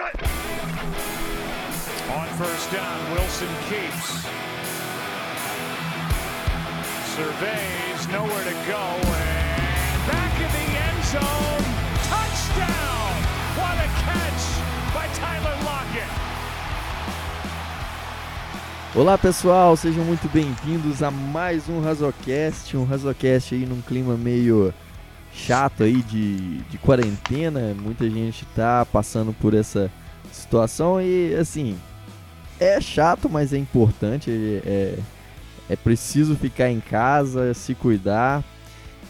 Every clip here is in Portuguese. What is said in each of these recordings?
On first down, Wilson keeps. Surveys, nowhere to go, and back in the end zone. Touchdown! What a catch by Tyler Lockett. Olá pessoal, sejam muito bem-vindos a mais um Razocast, um Razocast aí num clima meio chato aí de, de quarentena, muita gente tá passando por essa situação e assim, é chato, mas é importante, é, é preciso ficar em casa, se cuidar.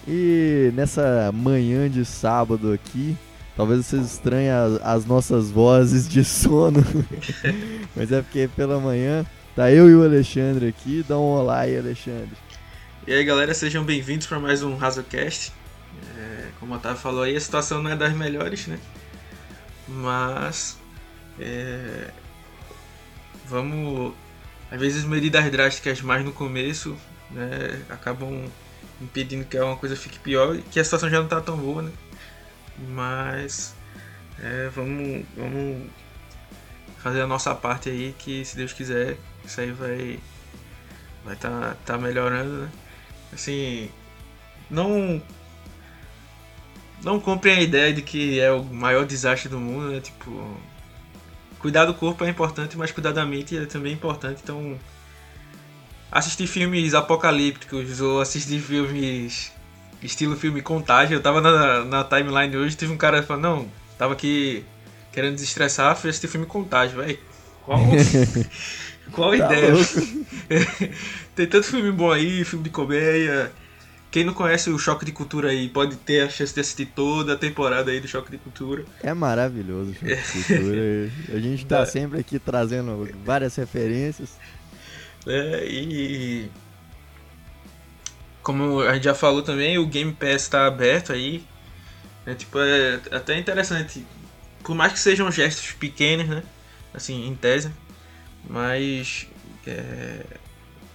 E nessa manhã de sábado aqui, talvez vocês estranhem as, as nossas vozes de sono, mas é porque pela manhã tá eu e o Alexandre aqui. Dá um olá aí, Alexandre. E aí, galera, sejam bem-vindos para mais um Razocast. Como o Otávio falou aí, a situação não é das melhores, né? Mas. É, vamos. Às vezes, medidas drásticas mais no começo né, acabam impedindo que uma coisa fique pior, que a situação já não tá tão boa, né? Mas. É, vamos, vamos fazer a nossa parte aí, que se Deus quiser, isso aí vai. Vai tá, tá melhorando, né? Assim. Não não comprem a ideia de que é o maior desastre do mundo, né? Tipo, cuidar do corpo é importante, mas cuidar da mente é também importante. Então, assistir filmes apocalípticos ou assistir filmes estilo filme Contágio. Eu tava na, na timeline hoje, teve um cara falando, não, tava aqui querendo desestressar, fui assistir filme Contágio, velho. Qual, qual tá ideia? Tem tanto filme bom aí, filme de comédia. Quem não conhece o Choque de Cultura aí pode ter a chance de assistir toda a temporada aí do Choque de Cultura. É maravilhoso o Choque de Cultura. a gente tá sempre aqui trazendo várias referências. É, e. Como a gente já falou também, o Game Pass está aberto aí. É, tipo, é até interessante. Por mais que sejam gestos pequenos, né? Assim, em tese. Mas. É,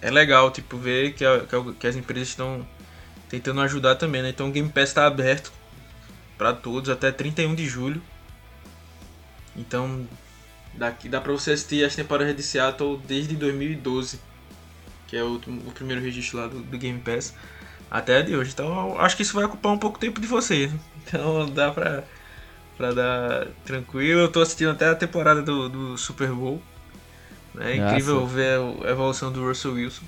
é legal, tipo, ver que, a, que as empresas estão tentando ajudar também, né? Então o Game Pass está aberto para todos até 31 de julho. Então daqui dá para você assistir as temporadas de Seattle desde 2012, que é o, o primeiro registro lá do, do, Game Pass, até a de hoje. Então acho que isso vai ocupar um pouco tempo de vocês. Né? Então dá pra, pra dar tranquilo. Eu tô assistindo até a temporada do, do Super Bowl. É incrível ver a evolução do Russell Wilson.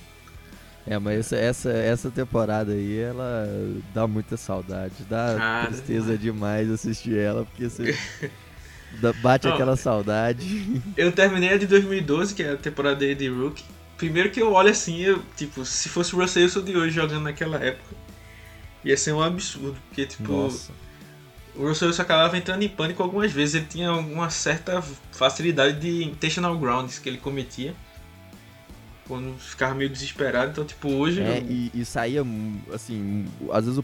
É, mas essa, essa temporada aí, ela dá muita saudade. Dá ah, tristeza demais assistir ela, porque você bate Não, aquela saudade. Eu terminei a de 2012, que é a temporada de Rookie. Primeiro que eu olho assim, eu, tipo, se fosse o Russell Wilson de hoje jogando naquela época, ia ser um absurdo. Porque, tipo, Nossa. o Russell Wilson acabava entrando em pânico algumas vezes. Ele tinha uma certa facilidade de intentional grounds que ele cometia quando ficava meio desesperado. Então, tipo, hoje. É, e, e, saía, assim, às vezes o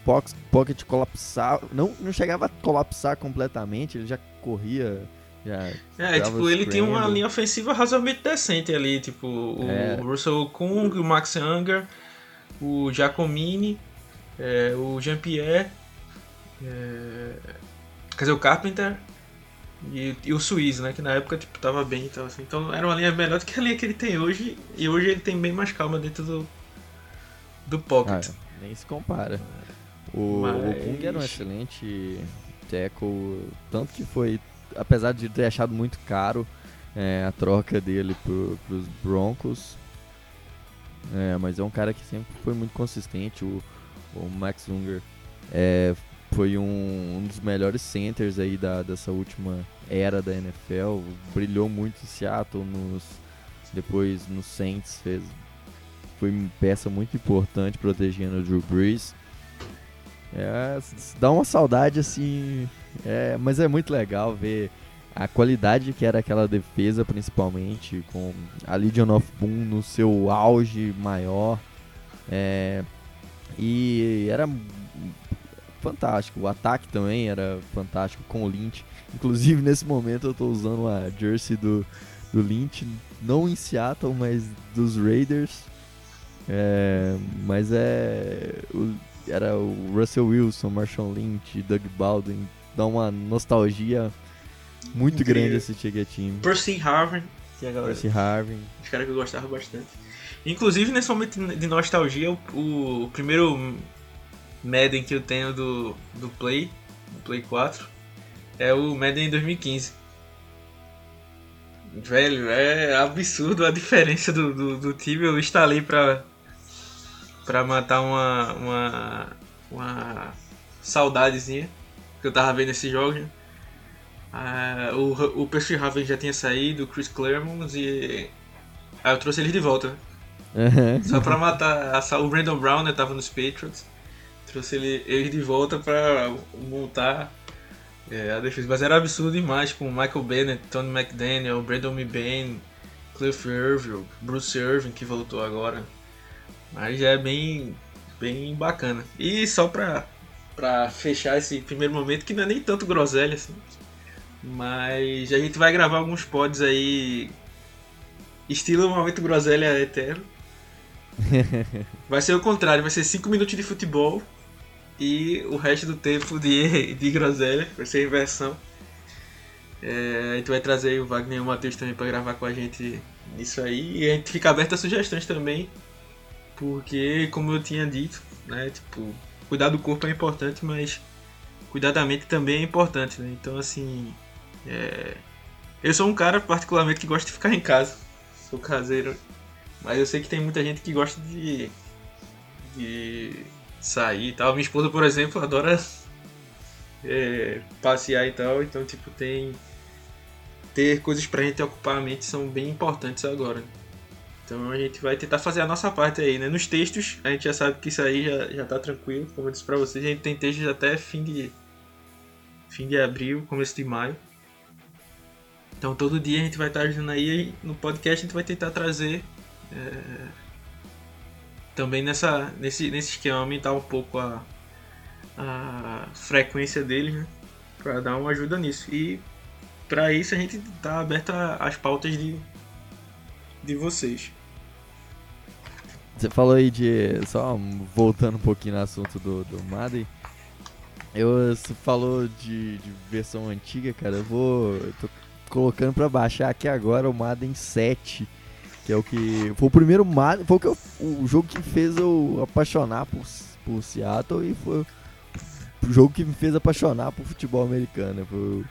Pocket colapsava. Não, não chegava a colapsar completamente, ele já corria. Já é, tipo, ele tinha uma linha ofensiva razoavelmente decente ali. Tipo, o, é. Russell Kung, o Max Younger, o Giacomini, é, o Jean-Pierre. É, quer dizer, o Carpenter e, e, o Suíço, né? Que na época tipo, tava bem então, assim. Então era uma linha melhor do que a linha que ele tem hoje. E hoje ele tem bem mais calma dentro do, do Pocket. Ah, nem se compara. O, Mas... o era um excelente tackle. Tanto que foi, apesar de ter achado muito caro é, a troca dele pro, pros Broncos. É, mas é um cara que sempre foi muito consistente. O, o Max Unger é, foi um, um, dos melhores centers aí da, dessa última era da NFL. Brilhou muito em Seattle, nos, depois no Saints fez, foi uma peça muito importante protegendo o Drew Brees. É, dá uma saudade assim, é, mas é muito legal ver a qualidade que era aquela defesa, principalmente com a Legion of Boom no seu auge maior. É, e era fantástico. O ataque também era fantástico com o Lynch. Inclusive, nesse momento, eu estou usando a jersey do, do Lynch, não em Seattle, mas dos Raiders. É, mas é. O, era o Russell Wilson, Marshall Lynch, Doug Baldwin. Dá uma nostalgia Muito Incrível. grande esse Chega time. Percy Harvin, Percy Harvin. os caras que eu gostava bastante. Inclusive, nesse momento de nostalgia, o, o primeiro Madden que eu tenho do, do Play, do Play 4, é o Madden 2015. Velho, é absurdo a diferença do, do, do time. Eu instalei pra, pra matar uma, uma, uma saudadezinha que eu tava vendo esse jogo. né? Ah, o, o Percy Harvin já tinha saído, o Chris Claremont e. Aí eu trouxe eles de volta, né? Aham. Só pra matar a, o Brandon Brown, né? Tava nos Patriots. Trouxe ele, eles de volta pra montar é, a defesa. Mas era absurdo demais com Michael Bennett, Tony McDaniel, Brandon Mebane, Cliff Irving, Bruce Irving que voltou agora. Mas já é bem, bem bacana. E só pra, pra fechar esse primeiro momento, que não é nem tanto groselha assim. Mas a gente vai gravar alguns pods aí. Estilo momento groselha eterno. Vai ser o contrário, vai ser 5 minutos de futebol e o resto do tempo de, de groselha, vai ser inversão. É, a gente vai trazer o Wagner e o Matheus também pra gravar com a gente nisso aí. E a gente fica aberto a sugestões também, porque como eu tinha dito, né, tipo, cuidar do corpo é importante, mas cuidar da mente também é importante, né? Então assim, é, eu sou um cara particularmente que gosta de ficar em casa, sou caseiro mas eu sei que tem muita gente que gosta de, de sair e tal. Minha esposa, por exemplo, adora é, passear e tal. Então, tipo, tem. Ter coisas pra gente ocupar a mente são bem importantes agora. Então a gente vai tentar fazer a nossa parte aí, né? Nos textos, a gente já sabe que isso aí já, já tá tranquilo. Como eu disse pra vocês, a gente tem textos até fim de. fim de abril, começo de maio. Então todo dia a gente vai estar ajudando aí no podcast a gente vai tentar trazer é, também nessa, nesse, nesse esquema aumentar um pouco a, a frequência deles, né? Pra dar uma ajuda nisso. E para isso a gente tá aberto às pautas de, de vocês. Você falou aí de. Só voltando um pouquinho no assunto do, do Madden. Eu, você falou de, de versão antiga, cara. Eu vou. Eu tô colocando pra baixar aqui agora o Madden 7. Que é o que. Foi o primeiro. Foi o, que eu- o jogo que fez eu apaixonar por, por Seattle e foi o jogo que me fez apaixonar por futebol americano. Foi o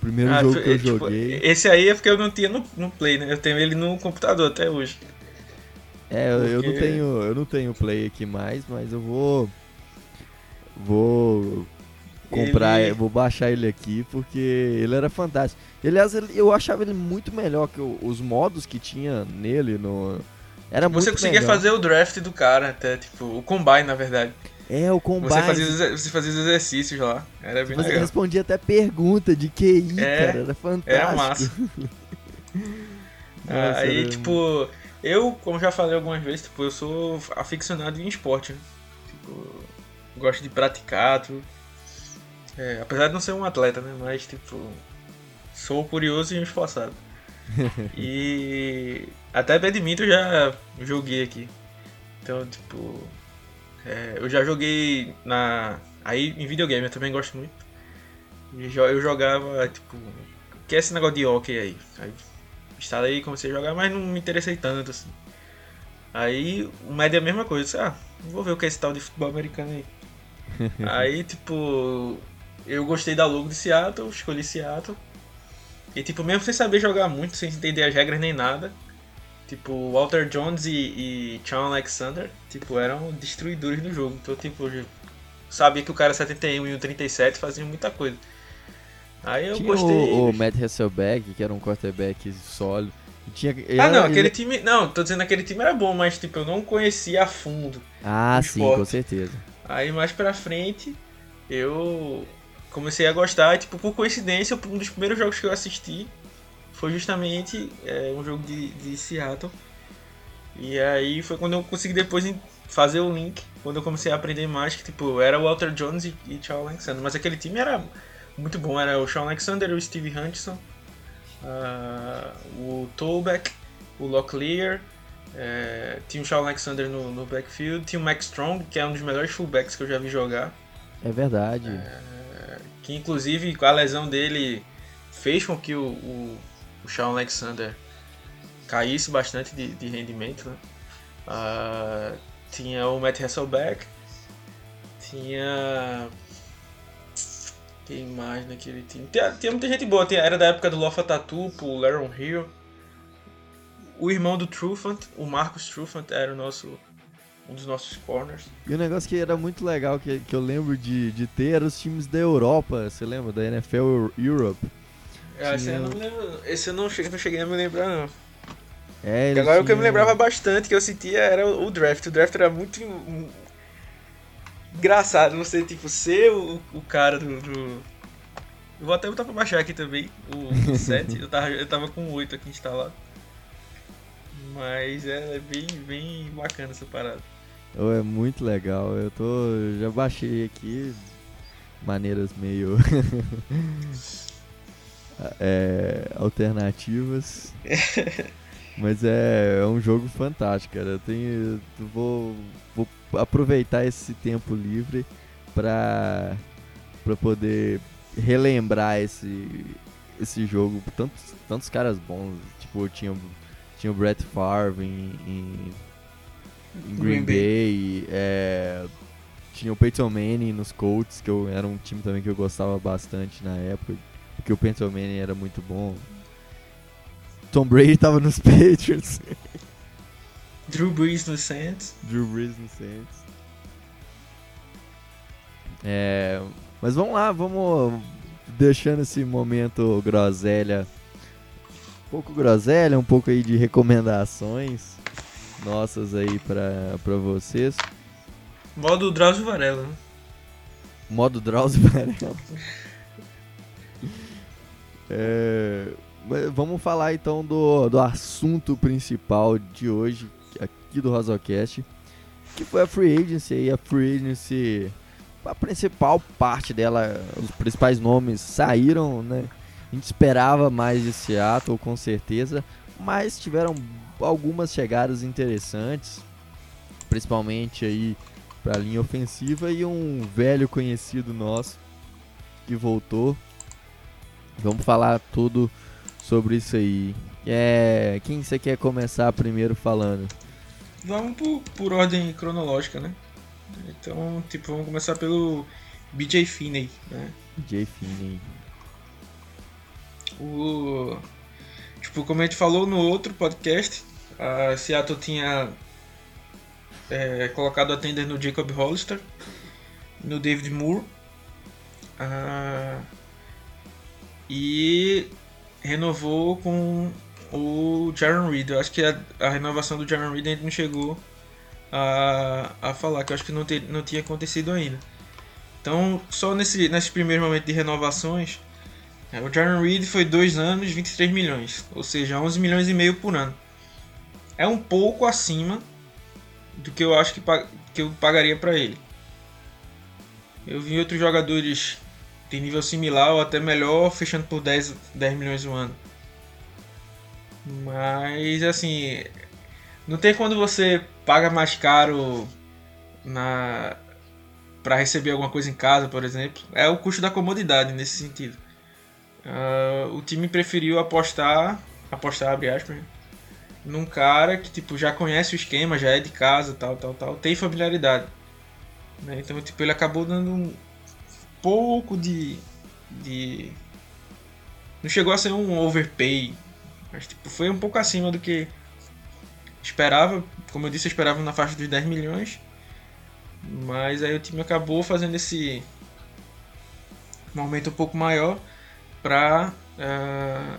primeiro Ah, jogo que eu é, tipo, joguei. esse aí é porque eu não tinha no, no Play, né? Eu tenho ele no computador até hoje. É, eu, eu não Porque- tenho, eu não tenho play aqui mais, mas eu vou vou comprar, Ele- vou baixar ele aqui porque ele era fantástico. Aliás, ele- eu achava ele muito melhor que o- os modos que tinha nele no era muito Você conseguia melhor. fazer o draft do cara, até, tipo, o combine, na verdade. É, o combine. Você fazia, você fazia os exercícios lá. Era bem Você legal. respondia até pergunta de QI, É, cara, era fantástico. Era massa. Nossa, aí, era- tipo, eu, como já falei algumas vezes, tipo, eu sou aficionado em esporte, né? Tipo, gosto de praticar, tudo. É, apesar de não ser um atleta, né? Mas, tipo, sou curioso e esforçado. e até badminton eu já joguei aqui. Então, tipo, é, eu já joguei na. Aí em videogame eu também gosto muito. Eu jogava, tipo, que é esse negócio de hockey aí. Aí instalei e comecei a jogar, mas não me interessei tanto assim. Aí o média é a mesma coisa, disse, ah, vou ver o que é esse tal de futebol americano aí. aí, tipo, eu gostei da logo de Seattle, escolhi Seattle. E tipo, mesmo sem saber jogar muito, sem entender as regras nem nada, tipo, Walter Jones e, e Sean Alexander, tipo, eram destruidores no jogo. Então, tipo, eu sabia que o cara 71 e o 37 faziam muita coisa. Aí eu Tinha gostei. o, o Matt Hasselbeck, que era um quarterback sólido. Tinha, ele Ah, era- não, ele- aquele time. Não, tô dizendo aquele time era bom, mas tipo, eu não conhecia a fundo. Ah, sim, esporte. com certeza. Aí mais pra frente eu comecei a gostar, tipo, por coincidência, um dos primeiros jogos que eu assisti foi justamente é, um jogo de, de Seattle. E aí foi quando eu consegui depois fazer o link, quando eu comecei a aprender mais, que tipo, era o Walter Jones e, e Charles Alexander. Mas aquele time era muito bom, era o Sean Alexander, o Steve Hutchinson, ah, o Tolbeck, o Locklear, é, tinha o Sean Alexander no, no backfield, tinha o Max Strong, que é um dos melhores fullbacks que eu já vi jogar. É verdade. Que inclusive a lesão dele fez com que o, o, o Shawn Alexander caísse bastante de, de rendimento. Né? Uh, tinha o Matt Hasselbeck, tinha. Quem mais naquele time? Tinha, tinha muita gente boa, tinha, era da época do Lofa Tatu, o Laron Hill. O irmão do Trufant, o Marcos Trufant, era o nosso um dos nossos corners. E o um negócio que era muito legal, que, que eu lembro de, de ter, eram os times da Europa, você lembra? Da NFL Europe. É, esse, eu não lembro, esse eu não cheguei, não cheguei a me lembrar, não. É, agora tinha... o que eu me lembrava bastante, que eu sentia, era o, o draft. O draft era muito um, engraçado, você, tipo, ser o, o cara do, do... Eu vou até botar pra baixar aqui também, o 7. eu, tava, eu tava com o 8 aqui instalado. Mas é, é bem, bem bacana essa parada. Oh, é muito legal. Eu tô. Já baixei aqui maneiras meio. é, alternativas. Mas é, é um jogo fantástico, cara. Eu tenho. Eu vou, vou aproveitar esse tempo livre pra, pra poder relembrar esse, esse jogo. Tantos, tantos caras bons. Tipo, tinha, tinha o Brett Favre em, em em Green, Green Bay. Bay é, tinha o Peyton Manning nos Colts, que eu, era um time também que eu gostava bastante na época, porque o Peyton Manning era muito bom. Tom Brady tava nos Patriots. Drew Brees no Saints. Drew Brees no Saints. É, mas vamos lá, vamos deixando esse momento groselha. Um pouco groselha, um pouco aí de recomendações nossas aí pra, pra vocês. Modo Drauzio Varela. Né? Modo Drauzio Varela. é, vamos falar então do, do assunto principal de hoje, aqui do Rosocast, que foi a Free Agency. E a Free Agency, a principal parte dela, os principais nomes saíram, né? A gente esperava mais de Seattle, com certeza, mas tiveram algumas chegadas interessantes, principalmente aí para a linha ofensiva e um velho conhecido nosso que voltou. Vamos falar tudo sobre isso aí. É, quem você quer começar primeiro falando? Vamos por, por ordem cronológica, né? Então, tipo, vamos começar pelo BJ Finney, né? BJ Finney. O Tipo, como a gente falou no outro podcast, a Seattle tinha é, colocado a tender no Jacob Hollister, no David Moore. Ah, e renovou com o Jaron Reed. Eu acho que a, a renovação do Jaron Reed a gente não chegou a, a falar, que eu acho que não, te, não tinha acontecido ainda. Então, só nesse, nesse primeiro momento de renovações, o Jaron Reed foi 2 anos, 23 milhões, ou seja, 11 milhões e meio por ano. É um pouco acima do que eu acho que, que eu pagaria para ele. Eu vi outros jogadores de nível similar ou até melhor fechando por 10, 10 milhões no ano. Mas assim, não tem quando você paga mais caro na para receber alguma coisa em casa, por exemplo. É o custo da comodidade nesse sentido. Uh, o time preferiu apostar, apostar abre aspas, num cara que tipo já conhece o esquema, já é de casa, tal, tal, tal, tem familiaridade. Né? Então tipo ele acabou dando um pouco de, de não chegou a ser um overpay, mas tipo foi um pouco acima do que esperava. Como eu disse, eu esperava na faixa dos 10 milhões. Mas aí o time acabou fazendo esse um aumento um pouco maior para uh, ah,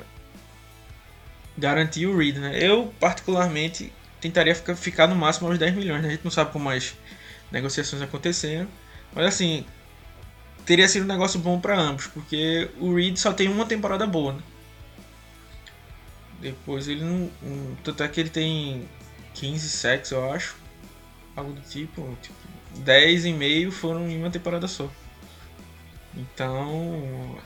garantir o Reed. Né? Eu, particularmente, tentaria ficar, ficar no máximo aos 10 milhões. Né? A gente não sabe como as negociações aconteceram. Mas assim, teria sido um negócio bom para ambos, porque o Reed só tem uma temporada boa. Né? Depois ele não. Um, tanto é que ele tem 15 sacks, eu acho. Algo do tipo. tipo 10 e meio foram em uma temporada só. Então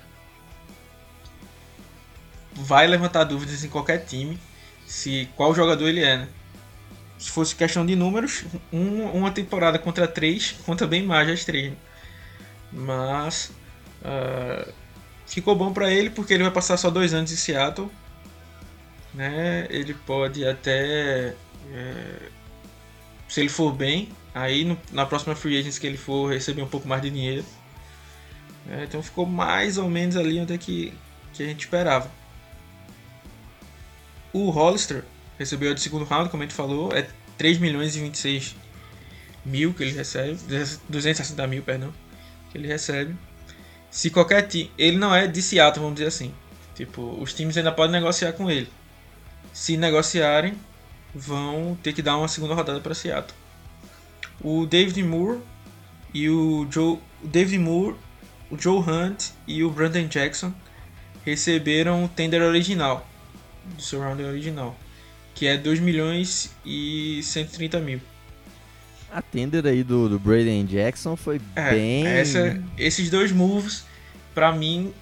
vai levantar dúvidas em qualquer time se qual jogador ele é, né? Se fosse questão de números, um, uma temporada contra três conta bem mais as três. Né? Mas uh, ficou bom para ele porque ele vai passar só dois anos em Seattle. Né? Ele pode até. É, se ele for bem, aí no, na próxima free agency que ele for receber um pouco mais de dinheiro. É, então ficou mais ou menos ali onde é que, que a gente esperava. O Hollister recebeu de segundo round, como a gente falou, é 3 milhões e 26 mil que ele recebe, 260 mil, perdão, que ele recebe. Se qualquer time, ele não é de Seattle, vamos dizer assim. Tipo, os times ainda podem negociar com ele. Se negociarem, vão ter que dar uma segunda rodada para Seattle. O David Moore e o Joe, o David Moore, o Joe Hunt e o Brandon Jackson receberam o tender original do seu round original, que é 2 milhões e 130 mil. A tender aí do, do Braden Jackson foi é, bem. Essa, esses dois moves, pra mim.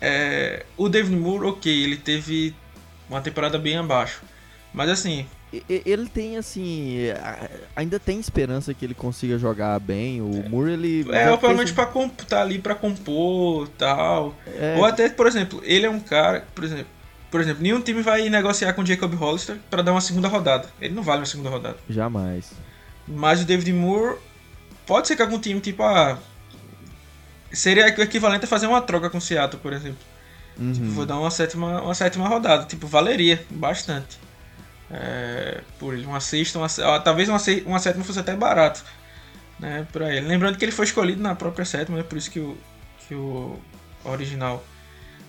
É, o David Moore, ok, ele teve uma temporada bem abaixo. Mas assim. Ele tem, assim. Ainda tem esperança que ele consiga jogar bem. O é, Moore, ele. É, pelo menos pra tá ali pra compor tal. É. Ou até, por exemplo, ele é um cara. Por exemplo, por exemplo, nenhum time vai negociar com o Jacob Hollister para dar uma segunda rodada. Ele não vale uma segunda rodada. Jamais. Mas o David Moore pode ser que algum time tipo ah, seria o equivalente a fazer uma troca com o Seattle, por exemplo. Uhum. Tipo, vou dar uma sétima, uma sétima rodada, tipo, valeria bastante. É, por ele, uma sexta, uma, talvez uma, uma sétima fosse até barato, né, para ele. Lembrando que ele foi escolhido na própria sétima, né, por isso que o, que o original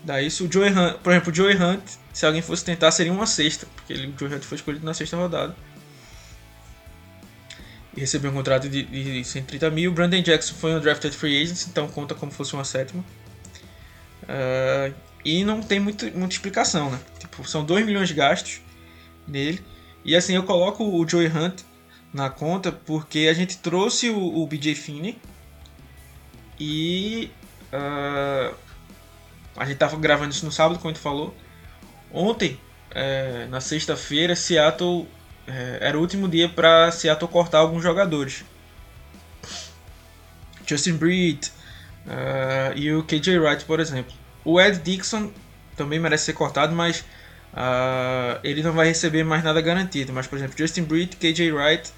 Daí, se o Joey Hunt, por exemplo, o Joey Hunt, se alguém fosse tentar, seria uma sexta, porque ele, o Joey Hunt foi escolhido na sexta rodada. E recebeu um contrato de, de 130 mil. Brandon Jackson foi um drafted free agent, então conta como fosse uma sétima. Uh, e não tem muito, muita explicação, né? Tipo, são 2 milhões de gastos nele. E assim, eu coloco o Joey Hunt na conta porque a gente trouxe o, o BJ Finney e uh, a gente tava gravando isso no sábado, como gente falou. Ontem, é, na sexta-feira, Seattle é, era o último dia para Seattle cortar alguns jogadores. Justin Breed uh, e o KJ Wright, por exemplo. O Ed Dixon também merece ser cortado, mas uh, ele não vai receber mais nada garantido. Mas, por exemplo, Justin Breed e KJ Wright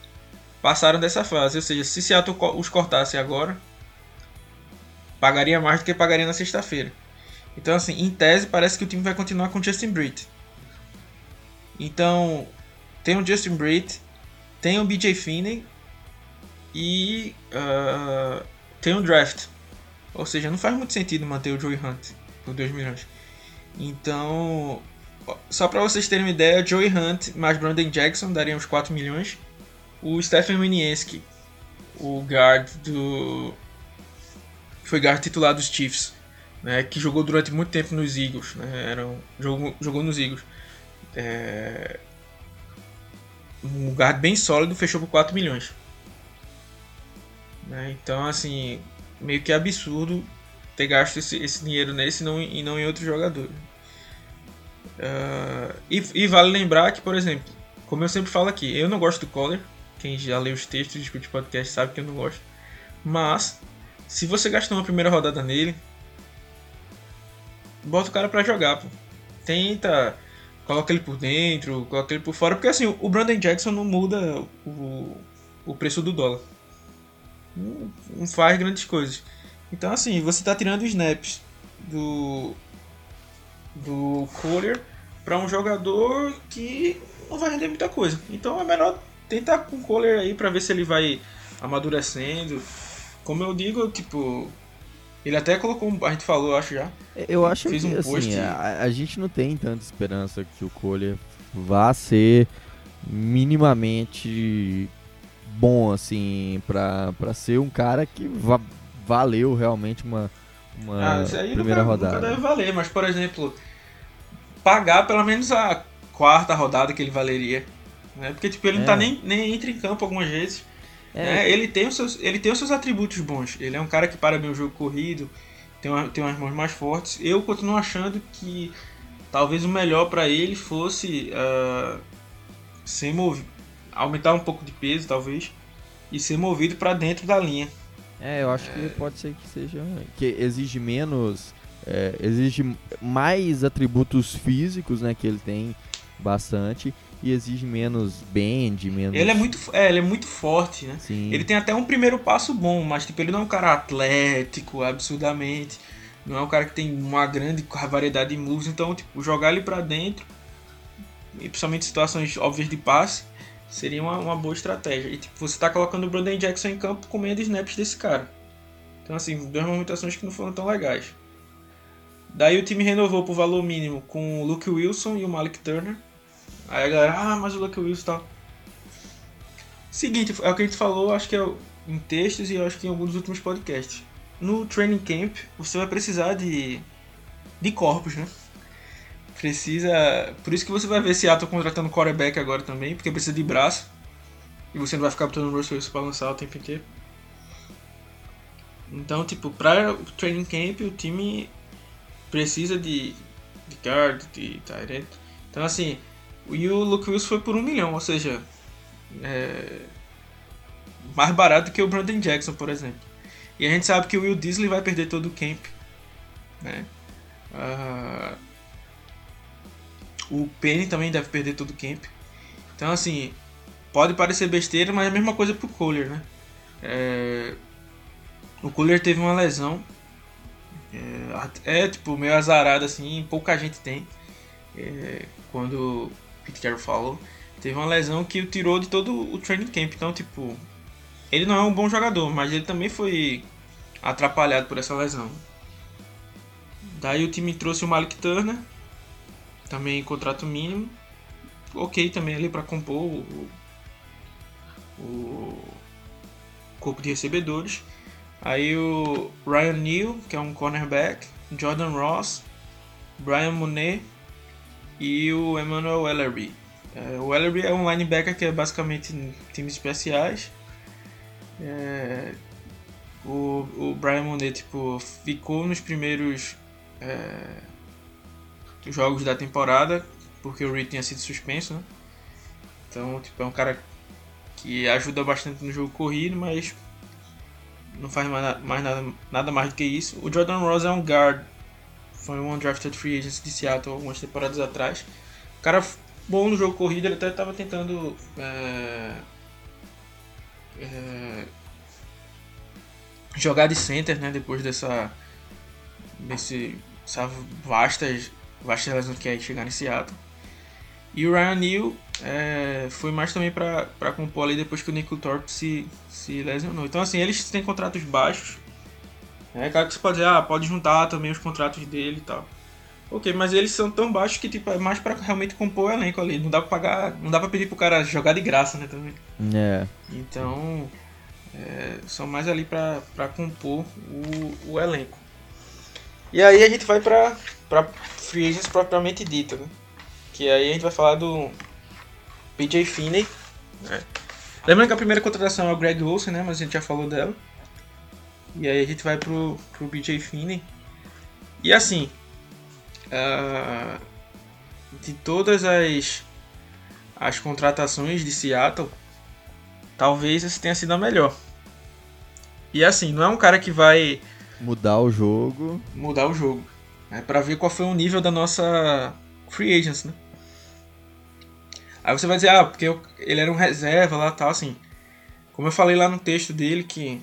passaram dessa fase. Ou seja, se Seattle os cortasse agora, pagaria mais do que pagaria na sexta-feira. Então, assim, em tese, parece que o time vai continuar com Justin Britt. Então, tem o Justin Britt, tem o BJ Finney e uh, tem o draft. Ou seja, não faz muito sentido manter o Joey Hunt por 2 milhões. Então, só para vocês terem uma ideia, Joey Hunt mais Brandon Jackson dariam uns 4 milhões. O Stephen Winiewski, o guard do. Foi guard titular dos Chiefs né, que jogou durante muito tempo nos Eagles, né, era um, jogou, jogou nos Eagles. É, um lugar bem sólido, fechou por 4 milhões. Né, então, assim, meio que absurdo ter gasto esse, esse dinheiro nesse e não, e não em outro jogador. Uh, e, e, vale lembrar que, por exemplo, como eu sempre falo aqui, eu não gosto do Collar. Quem já leu os textos discute podcast sabe que eu não gosto. Mas, se você gastou uma primeira rodada nele, bota o cara para jogar, pô. Tenta, coloca ele por dentro, coloca ele por fora, porque assim, o Brandon Jackson não muda o, o preço do dólar. Não, não faz grandes coisas. Então assim, você tá tirando snaps do do Collier para um jogador que não vai render muita coisa. Então é melhor tentar com o Collier aí para ver se ele vai amadurecendo. Como eu digo, tipo, ele até colocou, a gente falou, acho já. Eu acho Fiz que um assim, a, a, gente não tem tanta esperança que o Collier vá ser minimamente bom, assim, pra, pra ser um cara que va valeu realmente uma, uma ah, primeira nunca, rodada. Nunca deve valer, mas, por exemplo, pagar pelo menos a quarta rodada que ele valeria. Né? Porque, tipo, ele é. não tá é. nem, nem entra em campo algumas vezes. É. é. ele, tem os seus, ele tem os seus atributos bons. Ele é um cara que para bem o jogo corrido, tem, uma, tem umas mãos mais fortes. Eu continuo achando que talvez o melhor para ele fosse uh, ser movido, aumentar um pouco de peso, talvez, e ser movido para dentro da linha. É, eu acho é... que pode ser que seja. que exige menos é, exige mais atributos físicos, né, que ele tem bastante e exige menos bend, menos. Ele é muito, é, ele é muito forte, né? Sim. Ele tem até um primeiro passo bom, mas tipo, ele não é um cara atlético, absurdamente. Não é um cara que tem uma grande variedade de moves, então tipo, jogar ele para dentro, e principalmente em situações óbvias de passe, seria uma, uma boa estratégia. E tipo, você tá colocando o Brandon Jackson em campo comendo snaps desse cara. Então assim, duas movimentações que não foram tão legais. Daí o time renovou por valor mínimo com o Luke Wilson e o Malik Turner. Aí a galera, ah, mas o Luke Wilson tá. Seguinte, é o que a gente falou, acho que é em textos e acho que em alguns dos últimos podcasts. No training camp, você vai precisar de, de corpos, né? Precisa. Por isso que você vai ver Seattle contratando quarterback agora também, porque precisa de braço. E você não vai ficar botando o Russell Wilson pra lançar o tempo inteiro. Então, tipo, para o training camp, o time precisa de, de guard, de tight end. Então, assim, e o Luke Wilson foi por um milhão, ou seja, é, mais barato que o Brandon Jackson, por exemplo. E a gente sabe que o Will Disley vai perder todo o camp. Né? Uh, o Penny também deve perder todo o camp. Então, assim, pode parecer besteira, mas é a mesma coisa pro Kohler, né? É, o Kohler teve uma lesão. É, é, tipo meio azarada assim, pouca gente tem. É, quando Pete Carroll falou, teve uma lesão que o tirou de todo o training camp. Então, tipo, ele não é um bom jogador, mas ele também foi atrapalhado por essa lesão. Daí o time trouxe o Malik Turner, também contrato mínimo. Ok também ali para compor o, o corpo de recebedores. Aí o Ryan Neal, que é um cornerback, Jordan Ross, Brian Monet e o Emmanuel Ellerby. É, o Ellerby é um linebacker que é basicamente times especiais. É, o, o Brian Monet tipo, ficou nos primeiros é, jogos da temporada porque o Reed tinha sido suspenso. Né? Então tipo, é um cara que ajuda bastante no jogo corrido, mas não faz mais, mais nada, nada mais do que isso. O Jordan Ross é um guard foi um undrafted free agent de Seattle algumas temporadas atrás. O cara bom no jogo corrido, ele até estava tentando é, é, jogar de center, né? Depois dessa desse essa vasta vasta lesão que é chegar em Seattle. E o Ryan Neal é, foi mais também para compor ali depois que o Nico Thorpe se, se lesionou. Então assim, eles têm contratos baixos é claro que você pode dizer, ah, pode juntar também os contratos dele e tal. Ok, mas eles são tão baixos que tipo, é mais pra realmente compor o elenco ali. Não dá pra pagar. Não dá pra pedir pro cara jogar de graça, né, também. É. Então. É, são mais ali pra, pra compor o, o elenco. E aí a gente vai pra, pra Free Agents propriamente dita, né? Que aí a gente vai falar do PJ Finney. Né? Lembrando que a primeira contratação é o Greg Olsen, né? Mas a gente já falou dela. E aí a gente vai pro, pro BJ Finney. E assim, uh, de todas as, as contratações de Seattle, talvez essa tenha sido a melhor. E assim, não é um cara que vai mudar o jogo. Mudar o jogo. É para ver qual foi o nível da nossa free agents, né? Aí você vai dizer, ah, porque ele era um reserva lá tal, assim. Como eu falei lá no texto dele, que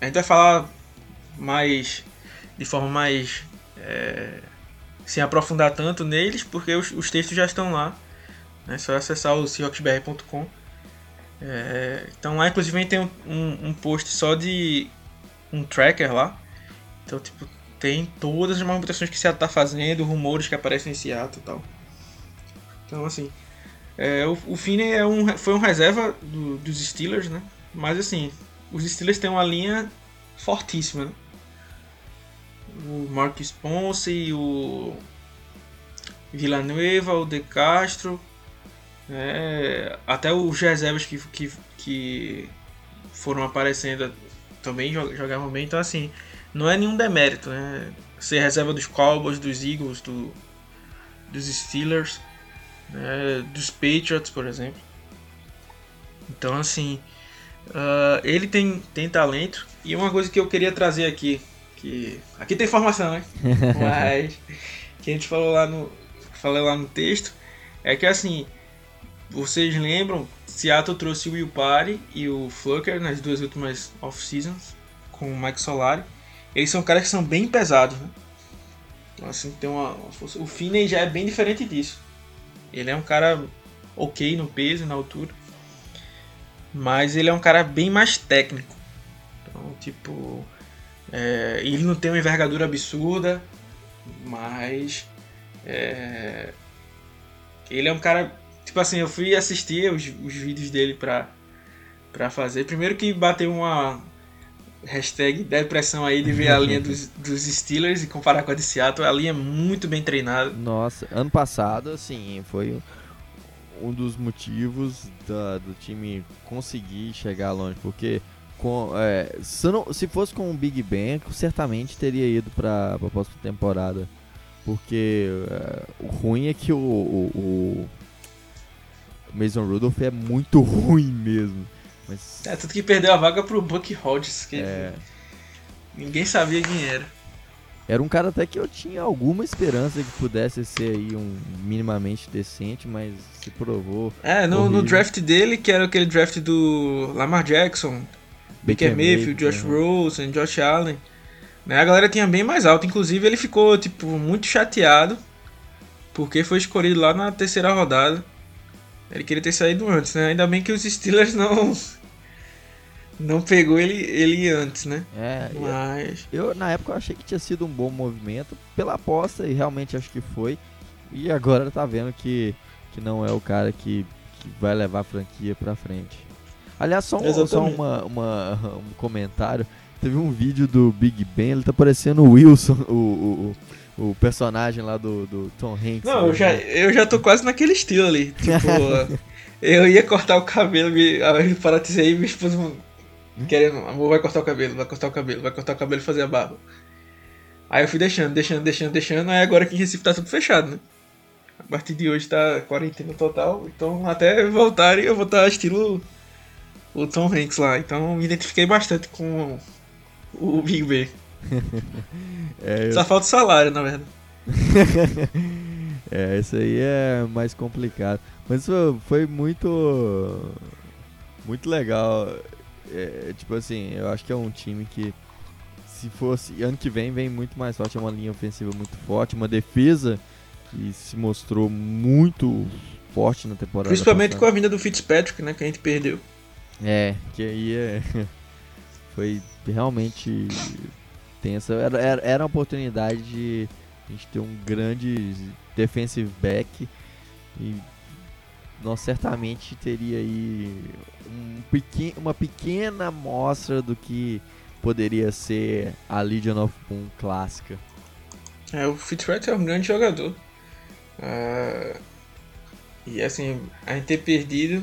a gente vai falar mais de forma mais é, sem aprofundar tanto neles, porque os, os textos já estão lá. É só acessar o seahawksbr.com. É, então lá inclusive tem um, um, post só de um tracker lá. Então tipo, tem todas as movimentações que Seattle está fazendo, rumores que aparecem em Seattle e tal. Então assim, é, o, o Finney é um, foi um reserva do, dos Steelers, né? Mas assim, os Steelers têm uma linha fortíssima. Né? O Marcos Ponce, o Villanueva, o De Castro, é, até os reservas que, que, que foram aparecendo também jogavam bem. Então, assim, não é nenhum demérito, né? Ser reserva dos Cowboys, dos Eagles, do, dos Steelers, né? dos Patriots, por exemplo. Então, assim, Uh, ele tem, tem talento. E uma coisa que eu queria trazer aqui, que aqui tem informação, né? Mas que a gente falou lá no falou lá no texto é que assim, vocês lembram, Seattle trouxe o Will Party e o Flucker nas duas últimas off-seasons com o Mike Solari. Eles são caras que são bem pesados, né? Então, assim, tem uma, uma força. O Finney já é bem diferente disso. Ele é um cara ok no peso, na altura. Mas ele é um cara bem mais técnico. Então, tipo. É, ele não tem uma envergadura absurda, mas. É, ele é um cara. Tipo assim, eu fui assistir os, os vídeos dele pra, pra fazer. Primeiro que bateu uma hashtag depressão aí de ver a linha dos, dos Steelers e comparar com a de Seattle. A linha é muito bem treinada. Nossa, ano passado, assim, foi um dos motivos da, do time conseguir chegar longe, porque com, é, se, não, se, fosse com o Big Ben, certamente teria ido para a próxima temporada. Porque é, o ruim é que o, o, o, Mason Rudolph é muito ruim mesmo. Mas... É, tanto que perdeu a vaga pro Buck Hodges, que é... ninguém sabia quem era. Era um cara até que eu tinha alguma esperança que pudesse ser aí um minimamente decente, mas se provou. É, no, no draft dele, que era aquele draft do Lamar Jackson, Baker Mayfield, Josh uhum. Rosen, Josh Allen. Né, a galera tinha bem mais alto. Inclusive, ele ficou tipo muito chateado porque foi escolhido lá na terceira rodada. Ele queria ter saído antes, né? Ainda bem que os Steelers não não pegou ele, ele antes, né? É, mas eu, na época eu achei que tinha sido um bom movimento pela aposta e realmente acho que foi. E agora tá vendo que, que não é o cara que, que vai levar a franquia pra frente. Aliás, só, um, só uma, uma, um comentário. Teve um vídeo do Big Ben, ele tá parecendo o Wilson, o, o, o personagem lá do, do Tom Hanks. Não, eu já, eu já tô quase naquele estilo ali. Tipo, eu ia cortar o cabelo, me, aí paratizei e minha esposa Querendo, amor, vai cortar o cabelo, vai cortar o cabelo, vai cortar o cabelo e fazer a barba. Aí eu fui deixando, deixando, deixando, deixando, aí agora aqui em Recife tá tudo fechado, né? A partir de hoje tá quarentena total, então até voltarem eu vou estar tá estilo o Tom Hanks lá. Então me identifiquei bastante com o Big Ben. é, eu... Só falta o salário, na verdade. é, isso aí é mais complicado. Mas foi muito. Muito legal é, tipo assim, eu acho que é um time que se fosse ano que vem vem muito mais forte, é uma linha ofensiva muito forte, uma defesa que se mostrou muito forte na temporada. Principalmente passada. com a vinda do Fitzpatrick, né, que a gente perdeu. É, que aí é, foi realmente tensa. Era, era, era uma oportunidade de a gente ter um grande defensive back e nós certamente teria aí um pequen uma pequena amostra do que poderia ser a Legion of Boom clássica. É, o Fitzpatrick é um grande jogador. Uh, e assim, a gente ter perdido.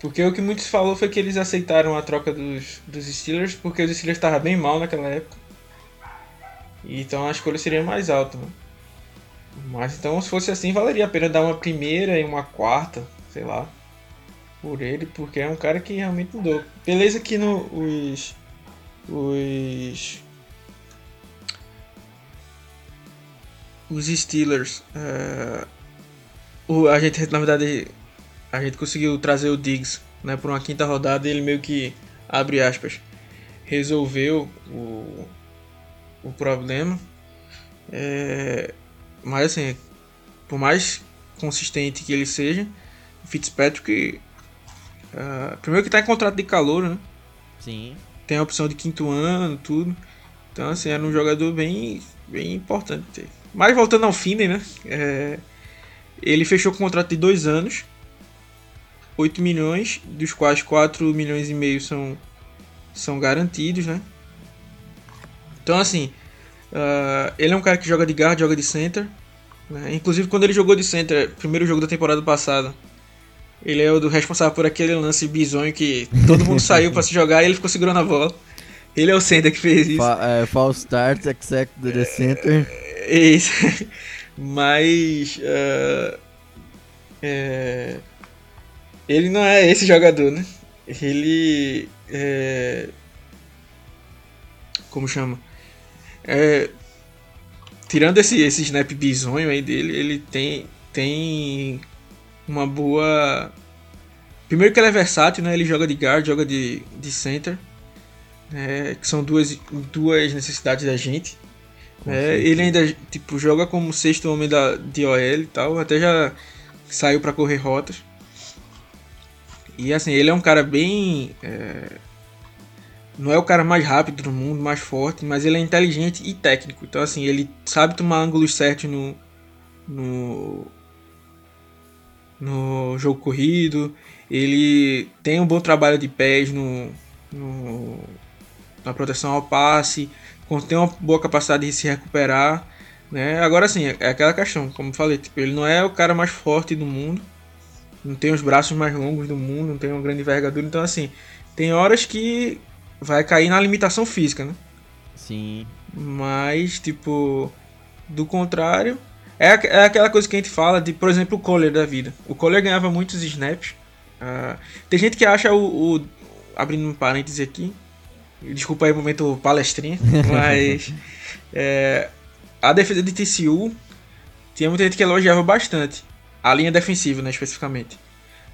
Porque o que muitos falou foi que eles aceitaram a troca dos, dos Steelers porque os Steelers estavam bem mal naquela época. Então a escolha seria mais alta. Né? Mas então se fosse assim, valeria a pena dar uma primeira e uma quarta, sei lá, por ele, porque é um cara que realmente mudou. Beleza que no, os. Os. Os Steelers. Uh, o, a gente, na verdade, a gente conseguiu trazer o Diggs né, por uma quinta rodada e ele meio que, abre aspas, resolveu o, o problema. É, mas assim, por mais consistente que ele seja, o Fitzpatrick. Uh, primeiro que tá em contrato de calor, né? Sim. Tem a opção de quinto ano, tudo. Então, assim, era um jogador bem, bem importante. Mas voltando ao Finney, né? É, ele fechou com um contrato de dois anos, 8 milhões, dos quais 4 milhões e meio são, são garantidos, né? Então, assim, Uh, ele é um cara que joga de guard, joga de center. Né? Inclusive, quando ele jogou de center, primeiro jogo da temporada passada, ele é o do responsável por aquele lance bizonho que todo mundo saiu para se jogar e ele ficou segurando a bola. Ele é o center que fez isso. Fa é, false start, exec do the center. É, isso. Mas. Uh, é, ele não é esse jogador, né? Ele. É, como chama? É, tirando esse, esse snap bizonho aí dele, ele tem, tem uma boa. Primeiro que ele é versátil, né? Ele joga de guard, joga de, de center. Né? Que são duas, duas necessidades da gente. É, ele ainda tipo, joga como sexto homem da, de OL e tal. Até já saiu para correr rotas. E assim, ele é um cara bem. É, não é o cara mais rápido do mundo, mais forte, mas ele é inteligente e técnico. Então, assim, ele sabe tomar ângulos certos no, no, no jogo corrido. Ele tem um bom trabalho de pés no, no na proteção ao passe. Tem uma boa capacidade de se recuperar. Né? Agora, sim, é aquela questão, como eu falei, tipo, ele não é o cara mais forte do mundo. Não tem os braços mais longos do mundo, não tem uma grande envergadura. Então, assim, tem horas que vai cair na limitação física, né? Sim. Mas, tipo, do contrário, é, é aquela coisa que a gente fala de, por exemplo, o Kohler da vida. O Kohler ganhava muitos snaps. Uh, tem gente que acha o, o. Abrindo um parêntese aqui. Desculpa aí o momento palestrinha. Mas. é, a defesa de TCU. Tinha muita gente que elogiava bastante. A linha defensiva, né, especificamente.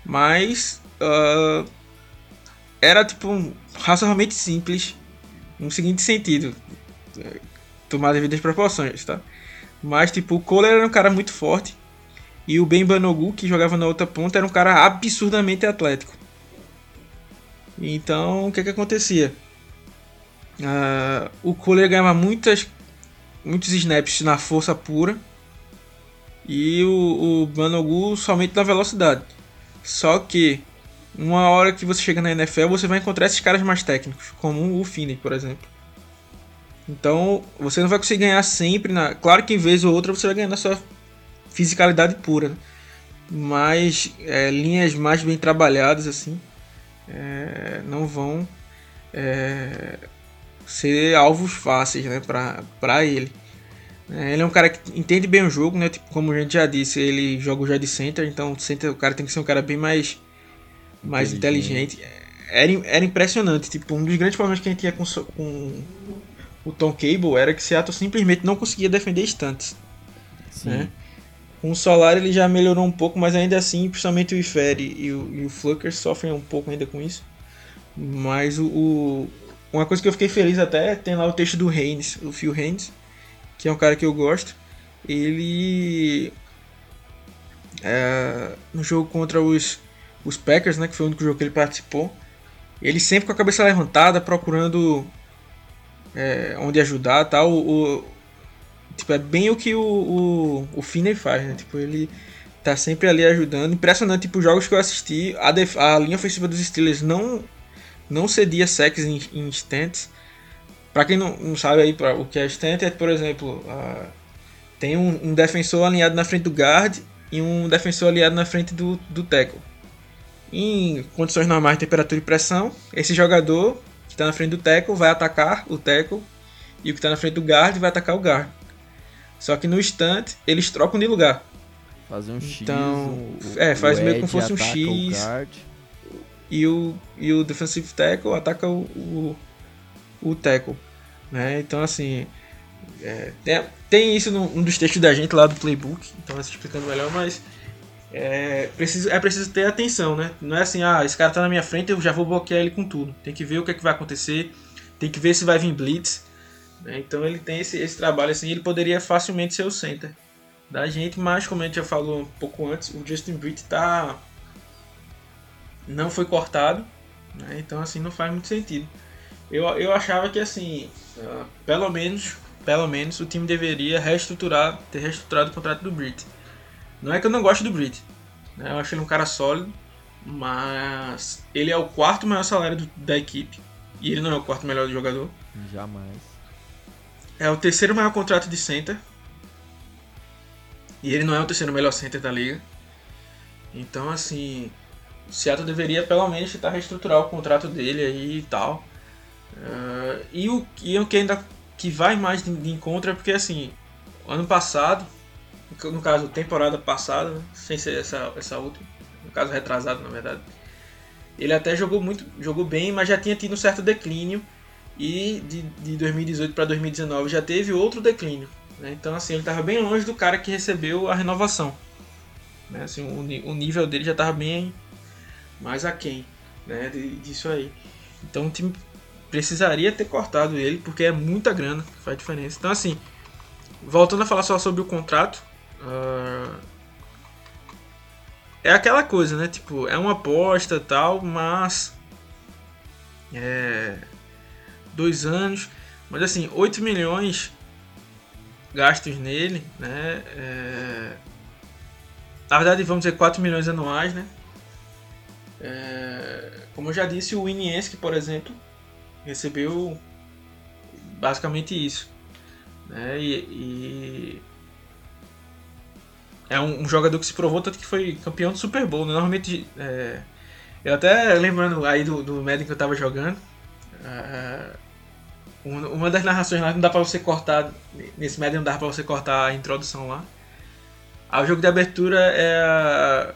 Mas. Uh, era tipo um, razoavelmente simples no seguinte sentido. É, tomar devidas proporções, tá? Mas tipo, o Kohler era um cara muito forte. E o Ben Banogu, que jogava na outra ponta, era um cara absurdamente atlético. Então, o que que acontecia? Uh, o Kohler ganhava muitas, muitos snaps na força pura. E o, o Banogu somente na velocidade. Só que uma hora que você chega na NFL, você vai encontrar esses caras mais técnicos, como o Finney, por exemplo. Então, você não vai conseguir ganhar sempre. Na... Claro que em vez ou outra você vai ganhar na sua fisicalidade pura. Né? Mas é, linhas mais bem trabalhadas, assim, é, não vão é, ser alvos fáceis né, para ele. É, ele é um cara que entende bem o jogo, né? Tipo, como a gente já disse, ele joga já de center, então center, o cara tem que ser um cara bem mais mais inteligente. Era, era impressionante. Tipo, um dos grandes problemas que a gente tinha com, com o Tom Cable era que Seattle simplesmente não conseguia defender estantes. Né? Com o Solar ele já melhorou um pouco, mas ainda assim, principalmente o Ifere e o, e o Flucker sofrem um pouco ainda com isso. Mas o, o, uma coisa que eu fiquei feliz até tem lá o texto do Haynes, o Phil Haynes, que é um cara que eu gosto. Ele é, no jogo contra os os Packers, né, que foi o único jogo que ele participou, ele sempre com a cabeça levantada, procurando é, onde ajudar, tal. O, o, tipo, é bem o que o, o, o Finney faz, né? Tipo, ele tá sempre ali ajudando. Impressionante, tipo, jogos que eu assisti, a, def, a linha ofensiva dos Steelers não não cedia sacks em, em stents. Para quem não, não sabe aí pra, o que é stent, é, por exemplo, uh, tem um, um, defensor alinhado na frente do guard e um defensor alinhado na frente do, do tackle. Em condições normais de temperatura e pressão, esse jogador que está na frente do tackle vai atacar o tackle e o que está na frente do guard vai atacar o guard. Só que no instante eles trocam de lugar. Fazer um X. Então, é, faz meio como fosse um X. O e o, e o defensive tackle ataca o, o, o tackle. Né? Então, assim, é, tem, tem isso num dos textos da gente lá do playbook, então vai se explicando melhor, mas é preciso, é preciso ter atenção, né? Não é assim, ah, esse cara tá na minha frente, eu já vou bloquear ele com tudo. Tem que ver o que, é que vai acontecer, tem que ver se vai vir blitz. Né? Então ele tem esse, esse trabalho assim, ele poderia facilmente ser o center da gente, mas como a gente já falou um pouco antes, o Justin Britt tá não foi cortado, né? então assim não faz muito sentido. Eu, eu achava que assim, uh, pelo menos, pelo menos o time deveria reestruturar, ter reestruturado o contrato do Britt. Não é que eu não gosto do Britt. Né? Eu acho ele um cara sólido. Mas ele é o quarto maior salário do, da equipe. E ele não é o quarto melhor jogador. Jamais. É o terceiro maior contrato de center. E ele não é o terceiro melhor center da liga. Então, assim, o Seattle deveria pelo menos tentar reestruturar o contrato dele aí e tal. Uh, e, o, e o que ainda que vai mais de, de encontro é porque, assim, ano passado no caso, temporada passada, né? sem ser essa, essa última, no caso retrasado na verdade. Ele até jogou muito, jogou bem, mas já tinha tido um certo declínio E de, de 2018 para 2019 já teve outro declínio. Né? Então, assim, ele estava bem longe do cara que recebeu a renovação. Né? Assim, o, o nível dele já estava bem mais aquém né? disso aí. Então, o time precisaria ter cortado ele, porque é muita grana que faz diferença. Então, assim, voltando a falar só sobre o contrato. É aquela coisa, né? Tipo, é uma aposta tal, mas. É. Dois anos. Mas assim, 8 milhões gastos nele, né? É, na verdade, vamos dizer 4 milhões anuais, né? É, como eu já disse, o Iniesque, por exemplo, recebeu basicamente isso. Né? E, e é um, um, jogador que se provou tanto que foi campeão do Super Bowl. Né? Normalmente, é, eu até lembrando aí do, do Madden que eu tava jogando, uh, uma das narrações lá não dá pra você cortar, nesse Madden não dá pra você cortar a introdução lá. Aí o jogo de abertura é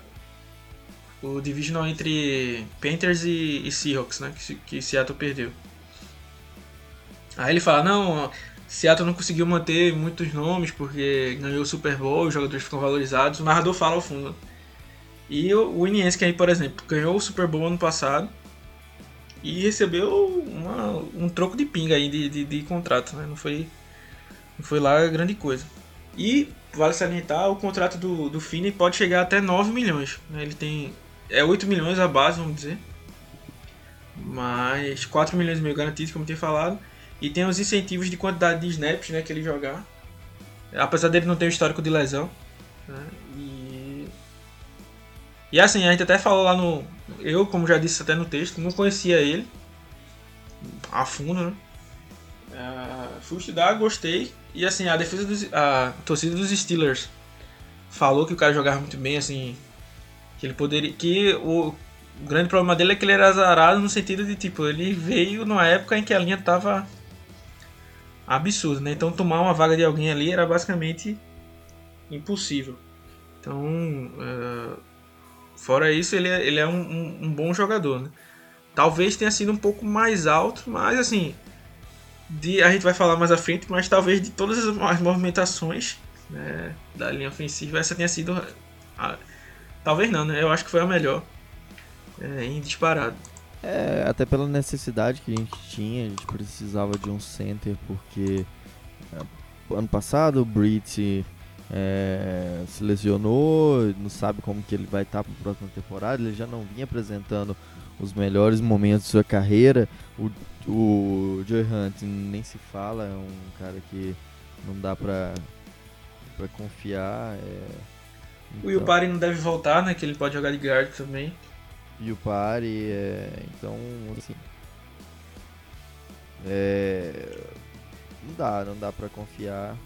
o divisional entre Panthers e, e Seahawks, né? Que, que Seattle perdeu. Aí ele fala, não, Seattle não conseguiu manter muitos nomes porque ganhou o Super Bowl, os jogadores ficam valorizados. O narrador fala ao fundo. E o, o que aí, por exemplo, ganhou o Super Bowl ano passado e recebeu uma, um troco de pinga aí de, de, de, contrato, né? Não foi, não foi lá grande coisa. E vale salientar, o contrato do, do Finney pode chegar até 9 milhões. Né? Ele tem. É 8 milhões a base, vamos dizer. Mas 4 milhões e meio garantidos, como eu tinha falado. E tem os incentivos de quantidade de snaps né, que ele jogar. Apesar dele não ter o histórico de lesão. Né, e... e assim, a gente até falou lá no. Eu, como já disse até no texto, não conhecia ele a fundo, né? Uh, fui estudar, gostei. E assim, a defesa dos. A torcida dos Steelers falou que o cara jogava muito bem, assim. Que ele poderia. Que o, o grande problema dele é que ele era azarado no sentido de tipo, ele veio numa época em que a linha tava absurdo, né? Então tomar uma vaga de alguém ali era basicamente impossível. Então, uh, fora isso, ele é, ele é um, um, um, bom jogador, né? Talvez tenha sido um pouco mais alto, mas assim, de, a gente vai falar mais à frente, mas talvez de todas as movimentações né, da linha ofensiva, essa tenha sido. A, talvez não, né? Eu acho que foi a melhor é, em disparado. É, até pela necessidade que a gente tinha, a gente precisava de um center, porque é, ano passado o Brit é, se lesionou, não sabe como que ele vai estar para a próxima temporada, ele já não vinha apresentando os melhores momentos da sua carreira. O, o Joey Hunt nem se fala, é um cara que não dá para para confiar. É, então... O Yupari não deve voltar, né? Que ele pode jogar de guard também e o. É, então, assim. É, não dá, não dá pra confiar.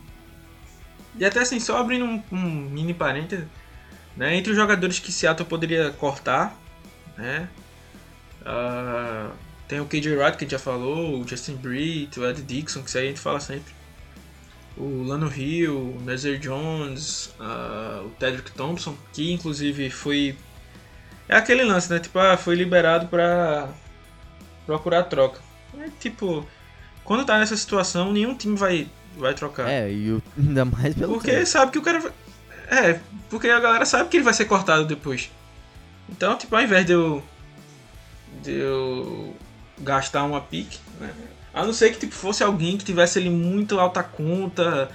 E até assim, só abrindo um, um mini parênteses, né, entre os jogadores que Seattle poderia cortar, né, uh, tem o KJ Wright que a gente já falou, o Justin Britt, o Ed Dixon, que isso aí a gente fala sempre. O Lano Hill, o Nazir Jones, uh, o Tedrick Thompson, que inclusive foi é aquele lance, né? Tipo, ah, foi liberado pra procurar troca. É tipo, quando tá nessa situação, nenhum time vai, vai trocar. É, e o, ainda mais pelo Porque tempo. sabe que o cara. É, porque a galera sabe que ele vai ser cortado depois. Então, tipo, ao invés de eu. de eu gastar uma pique, né? A não ser que tipo, fosse alguém que tivesse ele muito alta conta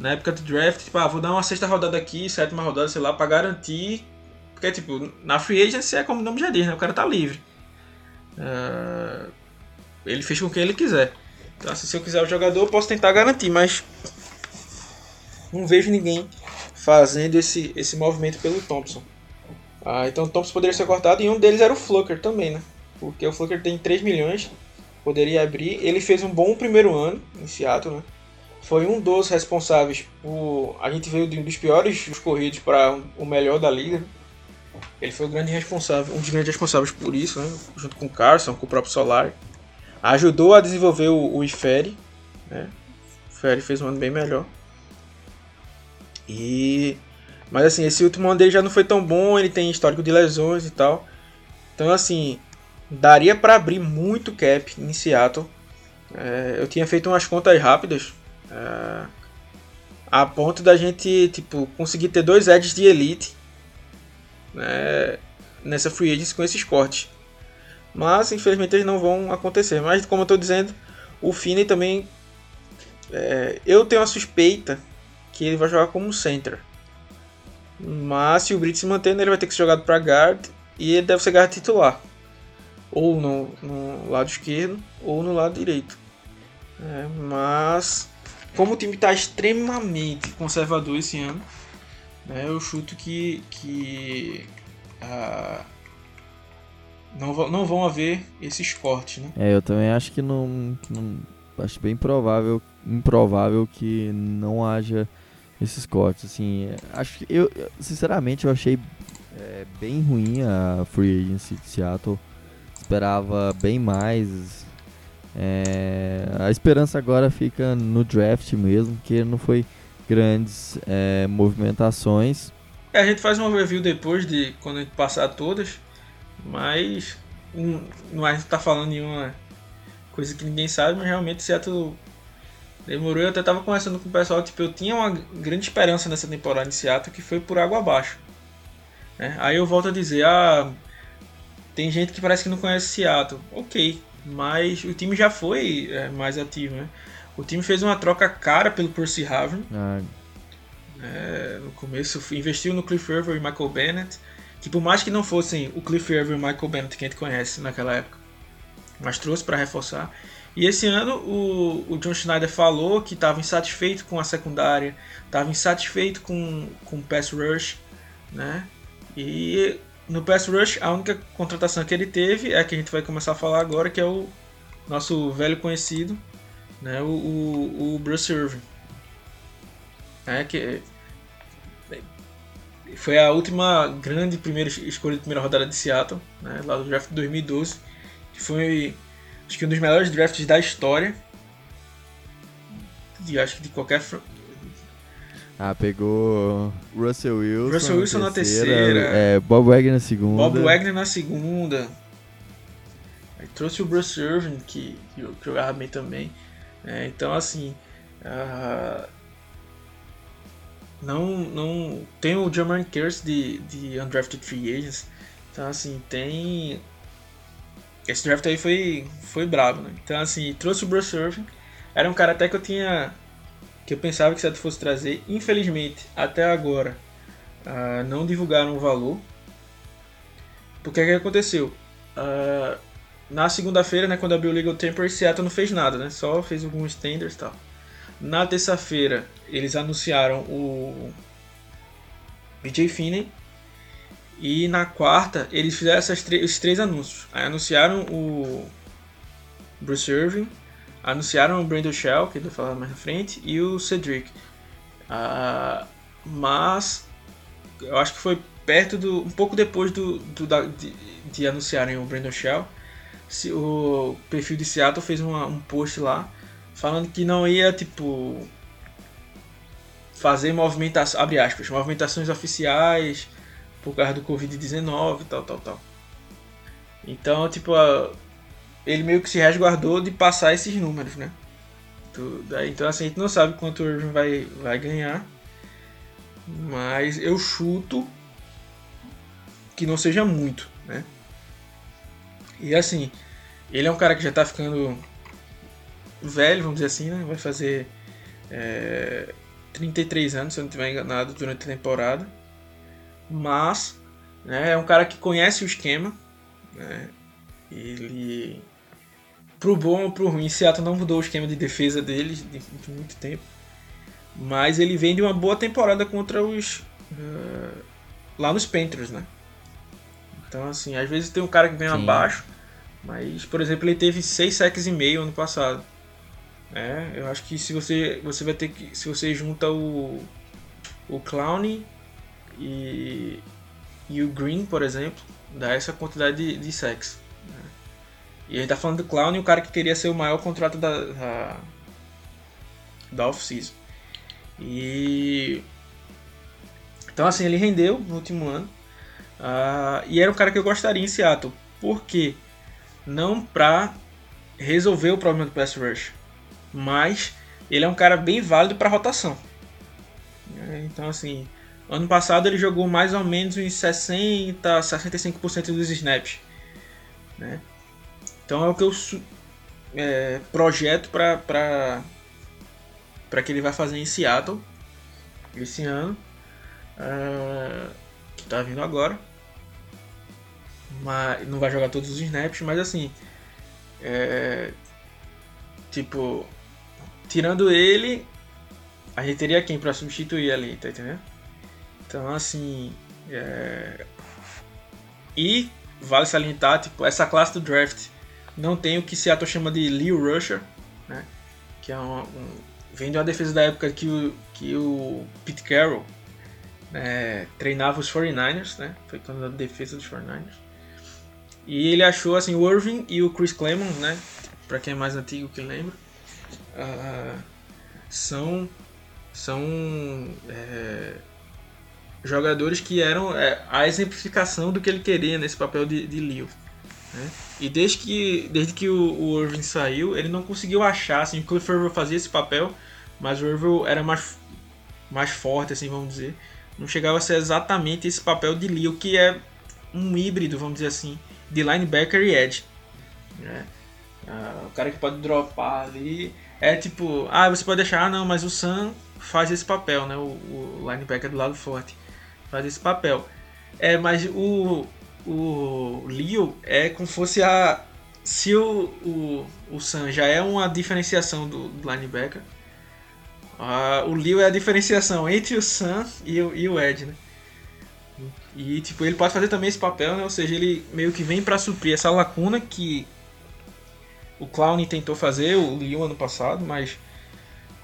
na época do draft, tipo, ah, vou dar uma sexta rodada aqui, sétima rodada, sei lá, pra garantir porque, tipo, na free agency é como o nome já diz, né? O cara tá livre. Uh, ele fez com quem ele quiser. Então, assim, se eu quiser o jogador, eu posso tentar garantir, mas não vejo ninguém fazendo esse, esse movimento pelo Thompson. Ah, então o Thompson poderia ser cortado e um deles era o Flucker também, né? Porque o Flucker tem 3 milhões, poderia abrir. Ele fez um bom primeiro ano em Seattle, né? Foi um dos responsáveis por. A gente veio de um dos piores corridos para o melhor da liga. Ele foi o grande responsável, um dos grandes responsáveis por isso, né? junto com o Carson, com o próprio Solar. Ajudou a desenvolver o, o Ifere, né? O Ifere fez um ano bem melhor. E mas assim, esse último ano dele já não foi tão bom, ele tem histórico de lesões e tal. Então assim, daria para abrir muito cap em Seattle É, eu tinha feito umas contas rápidas. É, a ponto da gente tipo, conseguir ter dois edges de elite né, nessa free agency com esses cortes. Mas infelizmente eles não vão acontecer. Mas como eu estou dizendo, o Finney também. É, eu tenho a suspeita que ele vai jogar como center. Mas se o Brits se mantendo, ele vai ter que ser jogado para guard e ele deve ser guard titular. Ou no, no lado esquerdo ou no lado direito. É, mas como o time está extremamente conservador esse ano, né, eu chuto que, que uh, não, não vão haver esses cortes. Né? É, eu também acho que não, não. Acho bem provável, improvável que não haja esses cortes. Assim, acho que eu, sinceramente, eu achei é, bem ruim a free agency de Seattle. Esperava bem mais. É, a esperança agora fica no draft mesmo, que não foi grandes é, movimentações. É, a gente faz uma review depois de quando a gente passar todas, mas não é tá falando nenhuma coisa que ninguém sabe, mas realmente Seattle demorou. Eu até tava conversando com o pessoal, tipo, eu tinha uma grande esperança nessa temporada em Seattle que foi por água abaixo. Né? Aí eu volto a dizer, ah, tem gente que parece que não conhece Seattle. Ok, mas o time já foi é, mais ativo, né? O time fez uma troca cara pelo Percy Harvin. Ah. É, no começo investiu no Cliff Irving e Michael Bennett, que por mais que não fossem o Cliff Irving e o Michael Bennett que a gente conhece naquela época, mas trouxe para reforçar. E esse ano o, o John Schneider falou que estava insatisfeito com a secundária, estava insatisfeito com, com o pass rush, né? E no pass rush a única contratação que ele teve é a que a gente vai começar a falar agora, que é o nosso velho conhecido, né? O, o, o Bruce Irving, né? Que foi a última grande primeira escolha de primeira rodada de Seattle, né? Lá do draft de 2012, que foi acho que um dos melhores drafts da história. De, acho que de qualquer. Ah, pegou Russell Wilson. Russell Wilson na terceira. Na terceira é, Bob Wagner na segunda. Bob Wagner na segunda. Aí trouxe o Bruce Irvin, que, que jogava bem também. É, então, assim. Uh, não, não. Tem o German Curse de, de Undrafted Free Agents. Então, assim, tem esse draft aí foi, foi brabo, né? Então, assim, trouxe o Bruce Irving. Era um cara até que eu tinha. que eu pensava que Seattle fosse trazer. Infelizmente, até agora, uh, não divulgaram o valor. Porque o que aconteceu? Uh, na segunda-feira, né, quando abriu o Legal Temper, Seattle não fez nada, né? Só fez alguns tenders e tal. Na terça-feira, eles anunciaram o BJ Finney e na quarta, eles fizeram essas esses três anúncios. Aí anunciaram o Bruce Irving, anunciaram o Brandon Shell, que ele vai falar mais na frente, e o Cedric. Uh, mas eu acho que foi perto do. um pouco depois do, do da, de, de, anunciarem o Brandon Shell. O perfil de Seattle fez uma, um post lá falando que não ia tipo fazer movimentações, abre aspas, movimentações oficiais por causa do Covid-19 tal, tal, tal. Então, tipo, ele meio que se resguardou de passar esses números, né? Então, assim, a gente não sabe quanto o Irving vai, vai ganhar. Mas eu chuto que não seja muito, né? E assim, ele é um cara que já tá ficando velho, vamos dizer assim, né? Vai fazer é, 33 anos, se eu não estiver enganado, durante a temporada mas né, é um cara que conhece o esquema. Né, ele, pro bom ou pro ruim, Seattle não mudou o esquema de defesa deles de, de muito tempo. Mas ele vem de uma boa temporada contra os. Uh, lá nos Panthers, né? Então, assim, às vezes tem um cara que vem Sim. abaixo, mas, por exemplo, ele teve 6 sacks e meio ano passado. É, eu acho que se você, você vai ter que. Se você junta o. O Clown e, e o Green, por exemplo, dá essa quantidade de, de sacks. Né? E a gente tá falando do Clown e o cara que queria ser o maior contrato da, da, da off-season. E. Então, assim, ele rendeu no último ano. Uh, e era um cara que eu gostaria em Seattle. Por quê? Não pra resolver o problema do pass rush. Mas ele é um cara bem válido para rotação. É, então, assim, ano passado ele jogou mais ou menos uns 60, 65% dos snaps. Né? Então é o que eu é, projeto para que ele vai fazer em Seattle esse ano. Uh, que está vindo agora. Mas não vai jogar todos os snaps, mas assim. É, tipo, tirando ele, a gente teria quem para substituir ali, tá entendendo? Então, assim. É... E vale salientar, tipo, essa classe do draft não tem o que Seattle chama de Leo Rusher, né? Que é um, um, vem de uma defesa da época que o, que o Pete Carroll né, treinava os 49ers, né? Foi quando a defesa dos 49ers. E ele achou assim o Irving e o Chris Clemons, né? Para quem é mais antigo que lembra, uh, são são é, jogadores que eram é, a exemplificação do que ele queria nesse papel de, de Leo. Né? E desde que, desde que o, o Irving saiu, ele não conseguiu achar, assim, o Cliff Irving fazia esse papel, mas o Irving era mais, mais forte, assim, vamos dizer. Não chegava a ser exatamente esse papel de Leo, que é um híbrido, vamos dizer assim, de linebacker e edge. Né? Ah, o cara que pode dropar ali. É tipo, ah, você pode deixar, ah, não, mas o Sam faz esse papel, né? O, o linebacker do lado forte faz esse papel. É, mas o, o Leo é como se fosse a. Se o, o, o Sam já é uma diferenciação do, do linebacker, o Leo é a diferenciação entre o Sam e o, e o Ed, né? E tipo, ele pode fazer também esse papel, né? Ou seja, ele meio que vem para suprir essa lacuna que o Clown tentou fazer, o Leo ano passado, mas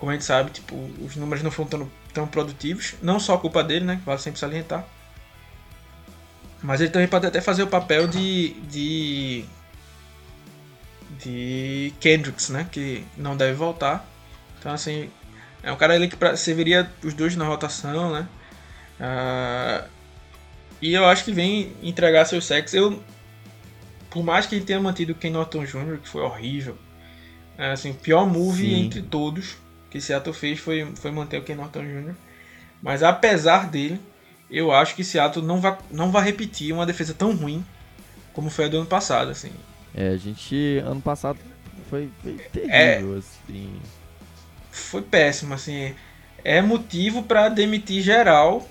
como a gente sabe, tipo, os números não foram tão, tão produtivos. Não só culpa dele, né? Vale sempre salientar. Mas ele também pode até fazer o papel de. de. de Kendricks, né? Que não deve voltar. Então, assim, é um cara ali que serviria os dois na rotação, né? Uh, e eu acho que vem entregar seus sexos. Eu, por mais que ele tenha mantido o Ken Norton Jr., que foi horrível, é, assim, o pior move Sim. entre todos que Seattle fez foi, foi manter o Ken Norton Jr. Mas apesar dele, eu acho que Seattle não vai, não vai repetir uma defesa tão ruim como foi a do ano passado, assim. É, a gente ano passado foi, foi terrível, é, assim. Foi péssimo, assim. É motivo para demitir geral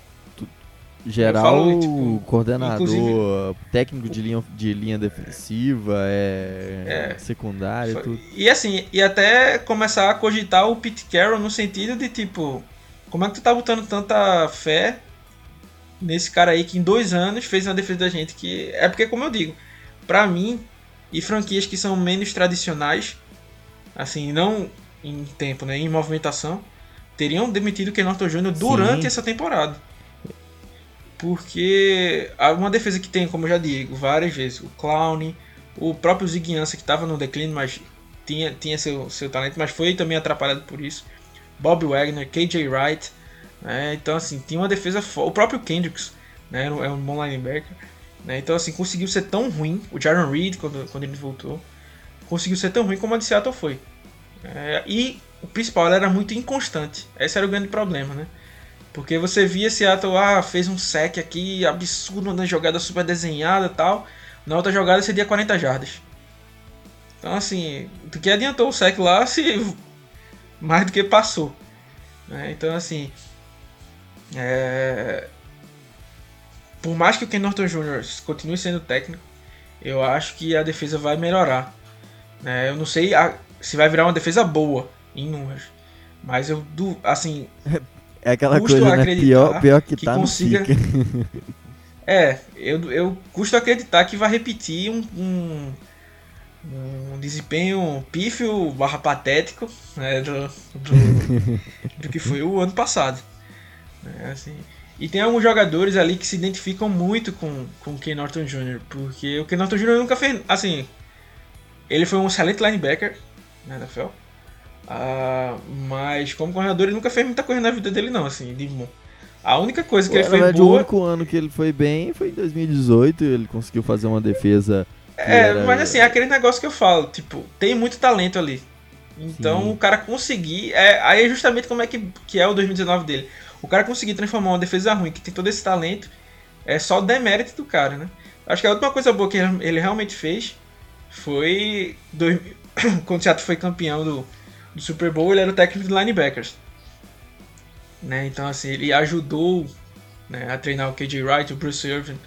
Geral, falo, tipo, coordenador, técnico de linha, de linha defensiva, é, é secundário, tudo. E assim, e até começar a cogitar o Pete Carroll no sentido de tipo, como é que tu tá botando tanta fé nesse cara aí que em dois anos fez uma defesa da gente que é porque como eu digo, para mim e franquias que são menos tradicionais, assim, não em tempo, né, em movimentação, teriam demitido o Ken Norton Jr. durante Sim. essa temporada. Porque uma defesa que tem, como eu já digo várias vezes, o Clown, o próprio Ziguiança que estava no declínio, mas tinha, tinha seu, seu talento, mas foi também atrapalhado por isso. Bob Wagner, KJ Wright. Né? Então, assim, tinha uma defesa O próprio Kendricks né? é um bom linebacker. Né? Então, assim, conseguiu ser tão ruim. O Jaron Reed, quando, quando ele voltou, conseguiu ser tão ruim como a de Seattle foi. É, e o principal, era muito inconstante. Esse era o grande problema, né? Porque você via Seattle, ah, fez um sec aqui absurdo na jogada super desenhada tal. Na outra jogada seria 40 jardas. Então, assim, do que adiantou o sec lá se mais do que passou. Né? Então, assim, é... por mais que o Ken Norton Jr. continue sendo técnico, eu acho que a defesa vai melhorar. Né? Eu não sei a... se vai virar uma defesa boa em números. Mas eu, assim, É aquela coisa, né? Pior, pior que, que tá consiga... É, eu, eu custo acreditar que vai repetir um, um, um desempenho pífio barra patético né, do, do, do, que foi o ano passado. É, assim, e tem alguns jogadores ali que se identificam muito com, com o Ken Norton Jr., porque o Ken Norton Jr. nunca fez. Assim, ele foi um excelente linebacker na NFL. Ah, mas como corredor ele nunca fez muita coisa na vida dele não, assim, de bom. A única coisa que Pô, ele fez boa... O único ano que ele foi bem foi em 2018, ele conseguiu fazer uma defesa É, era... mas assim, é aquele negócio que eu falo, tipo, tem muito talento ali. Então Sim. o cara conseguir. É, aí é justamente como é que, que é o 2019 dele. O cara conseguir transformar uma defesa ruim, que tem todo esse talento, é só o demérito do cara, né? Acho que a última coisa boa que ele realmente fez foi. Dois, quando o Seattle foi campeão do, do Super Bowl, ele era o técnico de linebackers. Né? Então, assim, ele ajudou né, a treinar o KJ Wright, o Bruce Irvin,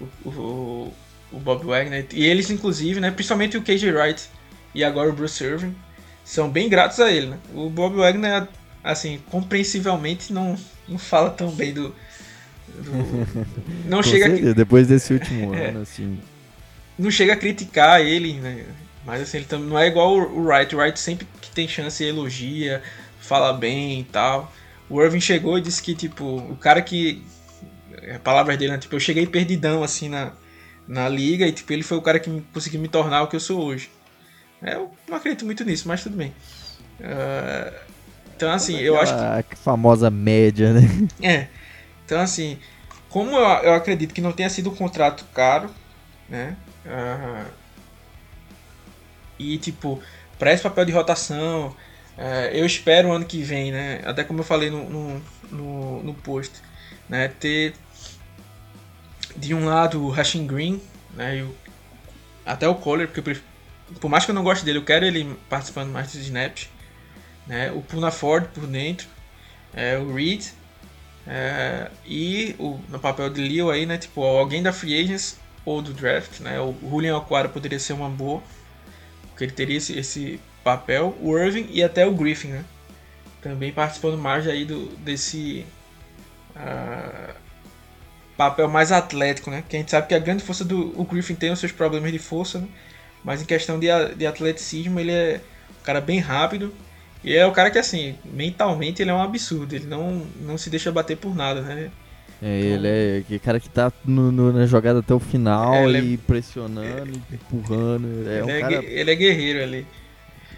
o, o, o Bob Wagner. E eles, inclusive, né, principalmente o KJ Wright e agora o Bruce Irvin, são bem gratos a ele. Né? O Bob Wagner, assim, compreensivelmente não, não fala tão bem do. do não chega certeza, depois desse último é, ano, assim. Não chega a criticar ele, né? Mas assim, ele também não é igual o Wright. O Wright sempre que tem chance elogia, fala bem e tal. O Irving chegou e disse que, tipo, o cara que. A palavra dele, né? Tipo, eu cheguei perdidão, assim, na, na liga e, tipo, ele foi o cara que conseguiu me tornar o que eu sou hoje. É, eu não acredito muito nisso, mas tudo bem. Uh, então, assim, eu acho que. A famosa média, né? É. Então, assim, como eu, eu acredito que não tenha sido um contrato caro, né? Uh, e, tipo, para esse papel de rotação, uh, eu espero ano que vem, né? Até como eu falei no, no, no, no post, né? Ter de um lado o Rashing Green, né? E o, até o Kohler, porque eu prefiro por mais que eu não goste dele, eu quero ele participando mais dos snaps. Né? O Puna Ford por dentro, é, o Reed é, e o, no papel de Leo aí, né? Tipo, alguém da Free Agents ou do draft, né? O Julian Aquara poderia ser uma boa, porque ele teria esse, esse papel. O Irving e até o Griffin, né? Também participando mais aí do, desse uh, papel mais atlético, né? Que a gente sabe que a grande força do o Griffin tem os seus problemas de força, né? Mas em questão de, de atleticismo, ele é um cara bem rápido. E é o cara que, assim, mentalmente ele é um absurdo. Ele não, não se deixa bater por nada, né? É, ele é aquele cara que tá no, no, na jogada até o final é, e é, pressionando, é, empurrando. É ele, um é, cara... ele é guerreiro ali.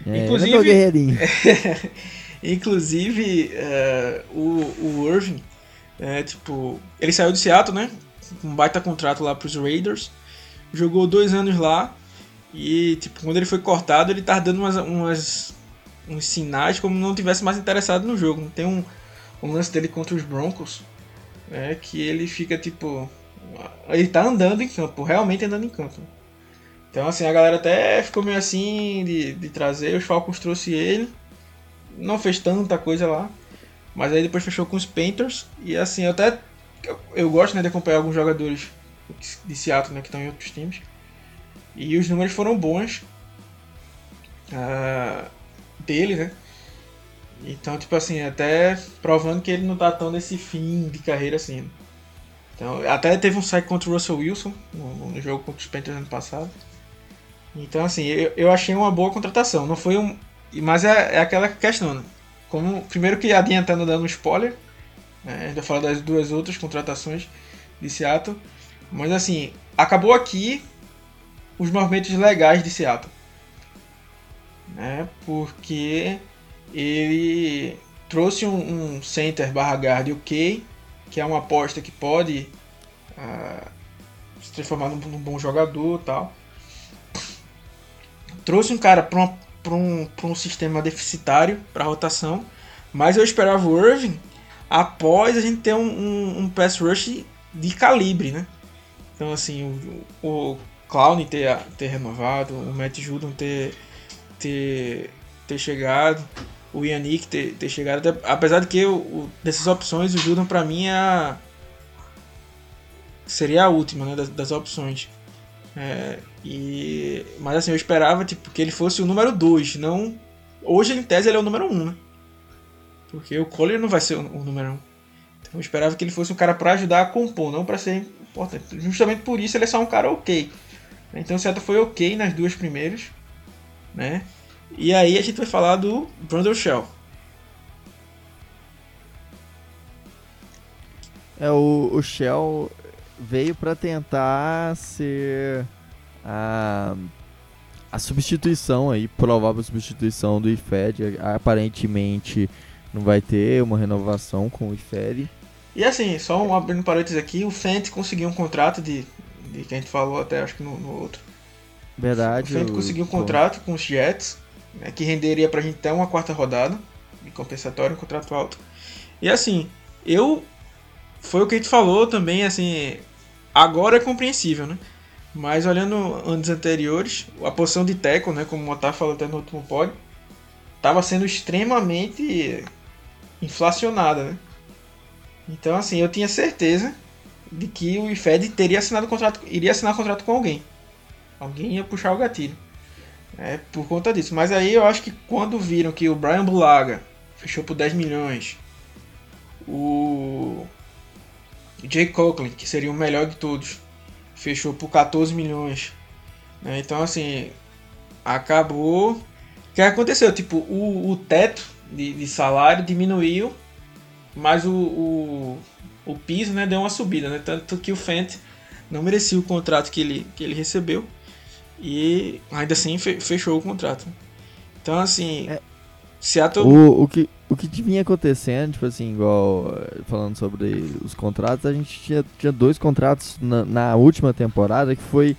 É, inclusive, ele é guerreirinho. inclusive, uh, o, o Irving, é, tipo, ele saiu de Seattle, né? Com um baita contrato lá pros Raiders. Jogou dois anos lá. E, tipo, quando ele foi cortado, ele tava dando umas, umas uns sinais como não tivesse mais interessado no jogo. Tem um, um lance dele contra os Broncos, né, que ele fica, tipo... Ele tá andando em campo, realmente andando em campo. Então, assim, a galera até ficou meio assim de, de trazer. Os Falcons trouxe ele. Não fez tanta coisa lá. Mas aí depois fechou com os Panthers. E assim, eu até... Eu, eu gosto né, de acompanhar alguns jogadores de Seattle né, que estão em outros times. E os números foram bons uh, dele, né? Então, tipo assim, até provando que ele não tá tão nesse fim de carreira assim. Então, até teve um saque contra o Russell Wilson no, no jogo contra os Panthers ano passado. Então, assim, eu, eu achei uma boa contratação. Não foi um. Mas é, é aquela questão, né? Como, primeiro que adiantando dando um spoiler, né? ainda falar das duas outras contratações de Seattle. Mas assim, acabou aqui os movimentos legais de Seattle. Né? Porque ele trouxe um, um center barra guard ok, que é uma aposta que pode uh, se transformar num, num, bom jogador tal. Trouxe um cara para um, um sistema deficitário para rotação, mas eu esperava o Irving após a gente ter um, um, um pass rush de calibre, né? Então assim, o, o Clown ter, ter renovado, o Matt Judon ter, ter, ter chegado, o Yannick ter, ter chegado. Apesar de que o, dessas opções, o Judon para mim é a, seria a última né, das, das opções. É, e, mas assim, eu esperava tipo, que ele fosse o número 2, não. Hoje, em tese, ele é o número 1, um, né? Porque o Kohler não vai ser o, o número 1. Um. Então eu esperava que ele fosse um cara para ajudar a compor, não para ser importante. Justamente por isso ele é só um cara ok. Então o Seattle foi ok nas duas primeiras, né? E aí a gente vai falar do Brandon Shell. É, o, o Shell veio para tentar ser a, a substituição aí, provável substituição do IFED. Aparentemente não vai ter uma renovação com o IFED. E assim, só um abrindo parênteses aqui, o Fent conseguiu um contrato de de que a gente falou até acho que no, no outro, Verdade. O Fenton conseguiu um contrato com os Jets, né, que renderia pra gente até uma quarta rodada de compensatório, um contrato alto. E assim, eu. Foi o que a gente falou também, assim. Agora é compreensível, né? Mas olhando anos anteriores, a posição de tackle, né, como o Otávio falou até no último pod, estava sendo extremamente inflacionada, né? Então, assim, eu tinha certeza de que o IFED teria assinado contrato, iria assinar contrato com alguém. Alguém ia puxar o gatilho. É, por conta disso. Mas aí eu acho que quando viram que o Brian Bulaga fechou por 10 milhões, o Jay Coughlin, que seria o melhor de todos, fechou por 14 milhões. Né? Então, assim, acabou. O que aconteceu? Tipo, o, o teto de, de salário diminuiu, mas o, o, o piso né, deu uma subida. Né? Tanto que o Fent não merecia o contrato que ele, que ele recebeu e ainda assim fechou o contrato. Então, assim, é. Seattle. O, o, que, o que vinha acontecendo, tipo assim, igual falando sobre os contratos, a gente tinha, tinha dois contratos na, na última temporada que foi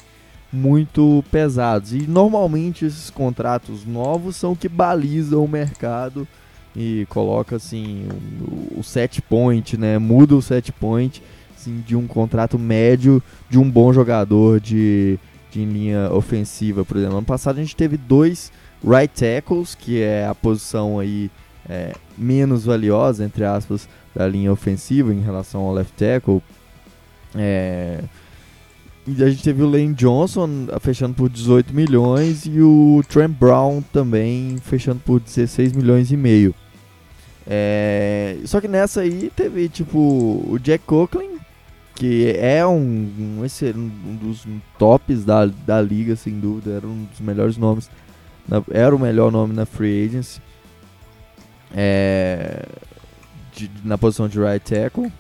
muito pesados. E normalmente esses contratos novos são que balizam o mercado e coloca assim o, o set point, né? Muda o set point assim, de um contrato médio de um bom jogador de, de linha ofensiva, por exemplo. Ano passado a gente teve dois right tackles, que é a posição aí é, menos valiosa, entre aspas, da linha ofensiva em relação ao left tackle. É, e a gente teve o Lane Johnson fechando por 18 milhões e o Trent Brown também fechando por 16 milhões e meio. É, só que nessa aí teve tipo o Jack Coughlin, que é um, um, um dos tops da, da liga, sem dúvida, era um dos melhores nomes, na, era o melhor nome na free agency, é, de, na posição de right tackle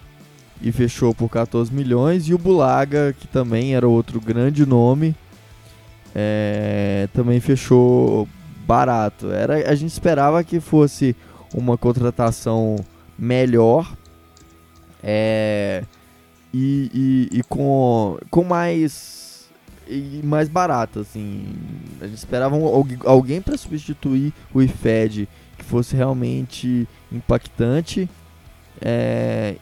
e fechou por 14 milhões. E o Bulaga, que também era outro grande nome, é, também fechou barato. Era, a gente esperava que fosse uma contratação melhor é, e, e, e, com, com mais e mais barato assim a gente esperava alguém para substituir o IFED que fosse realmente impactante é,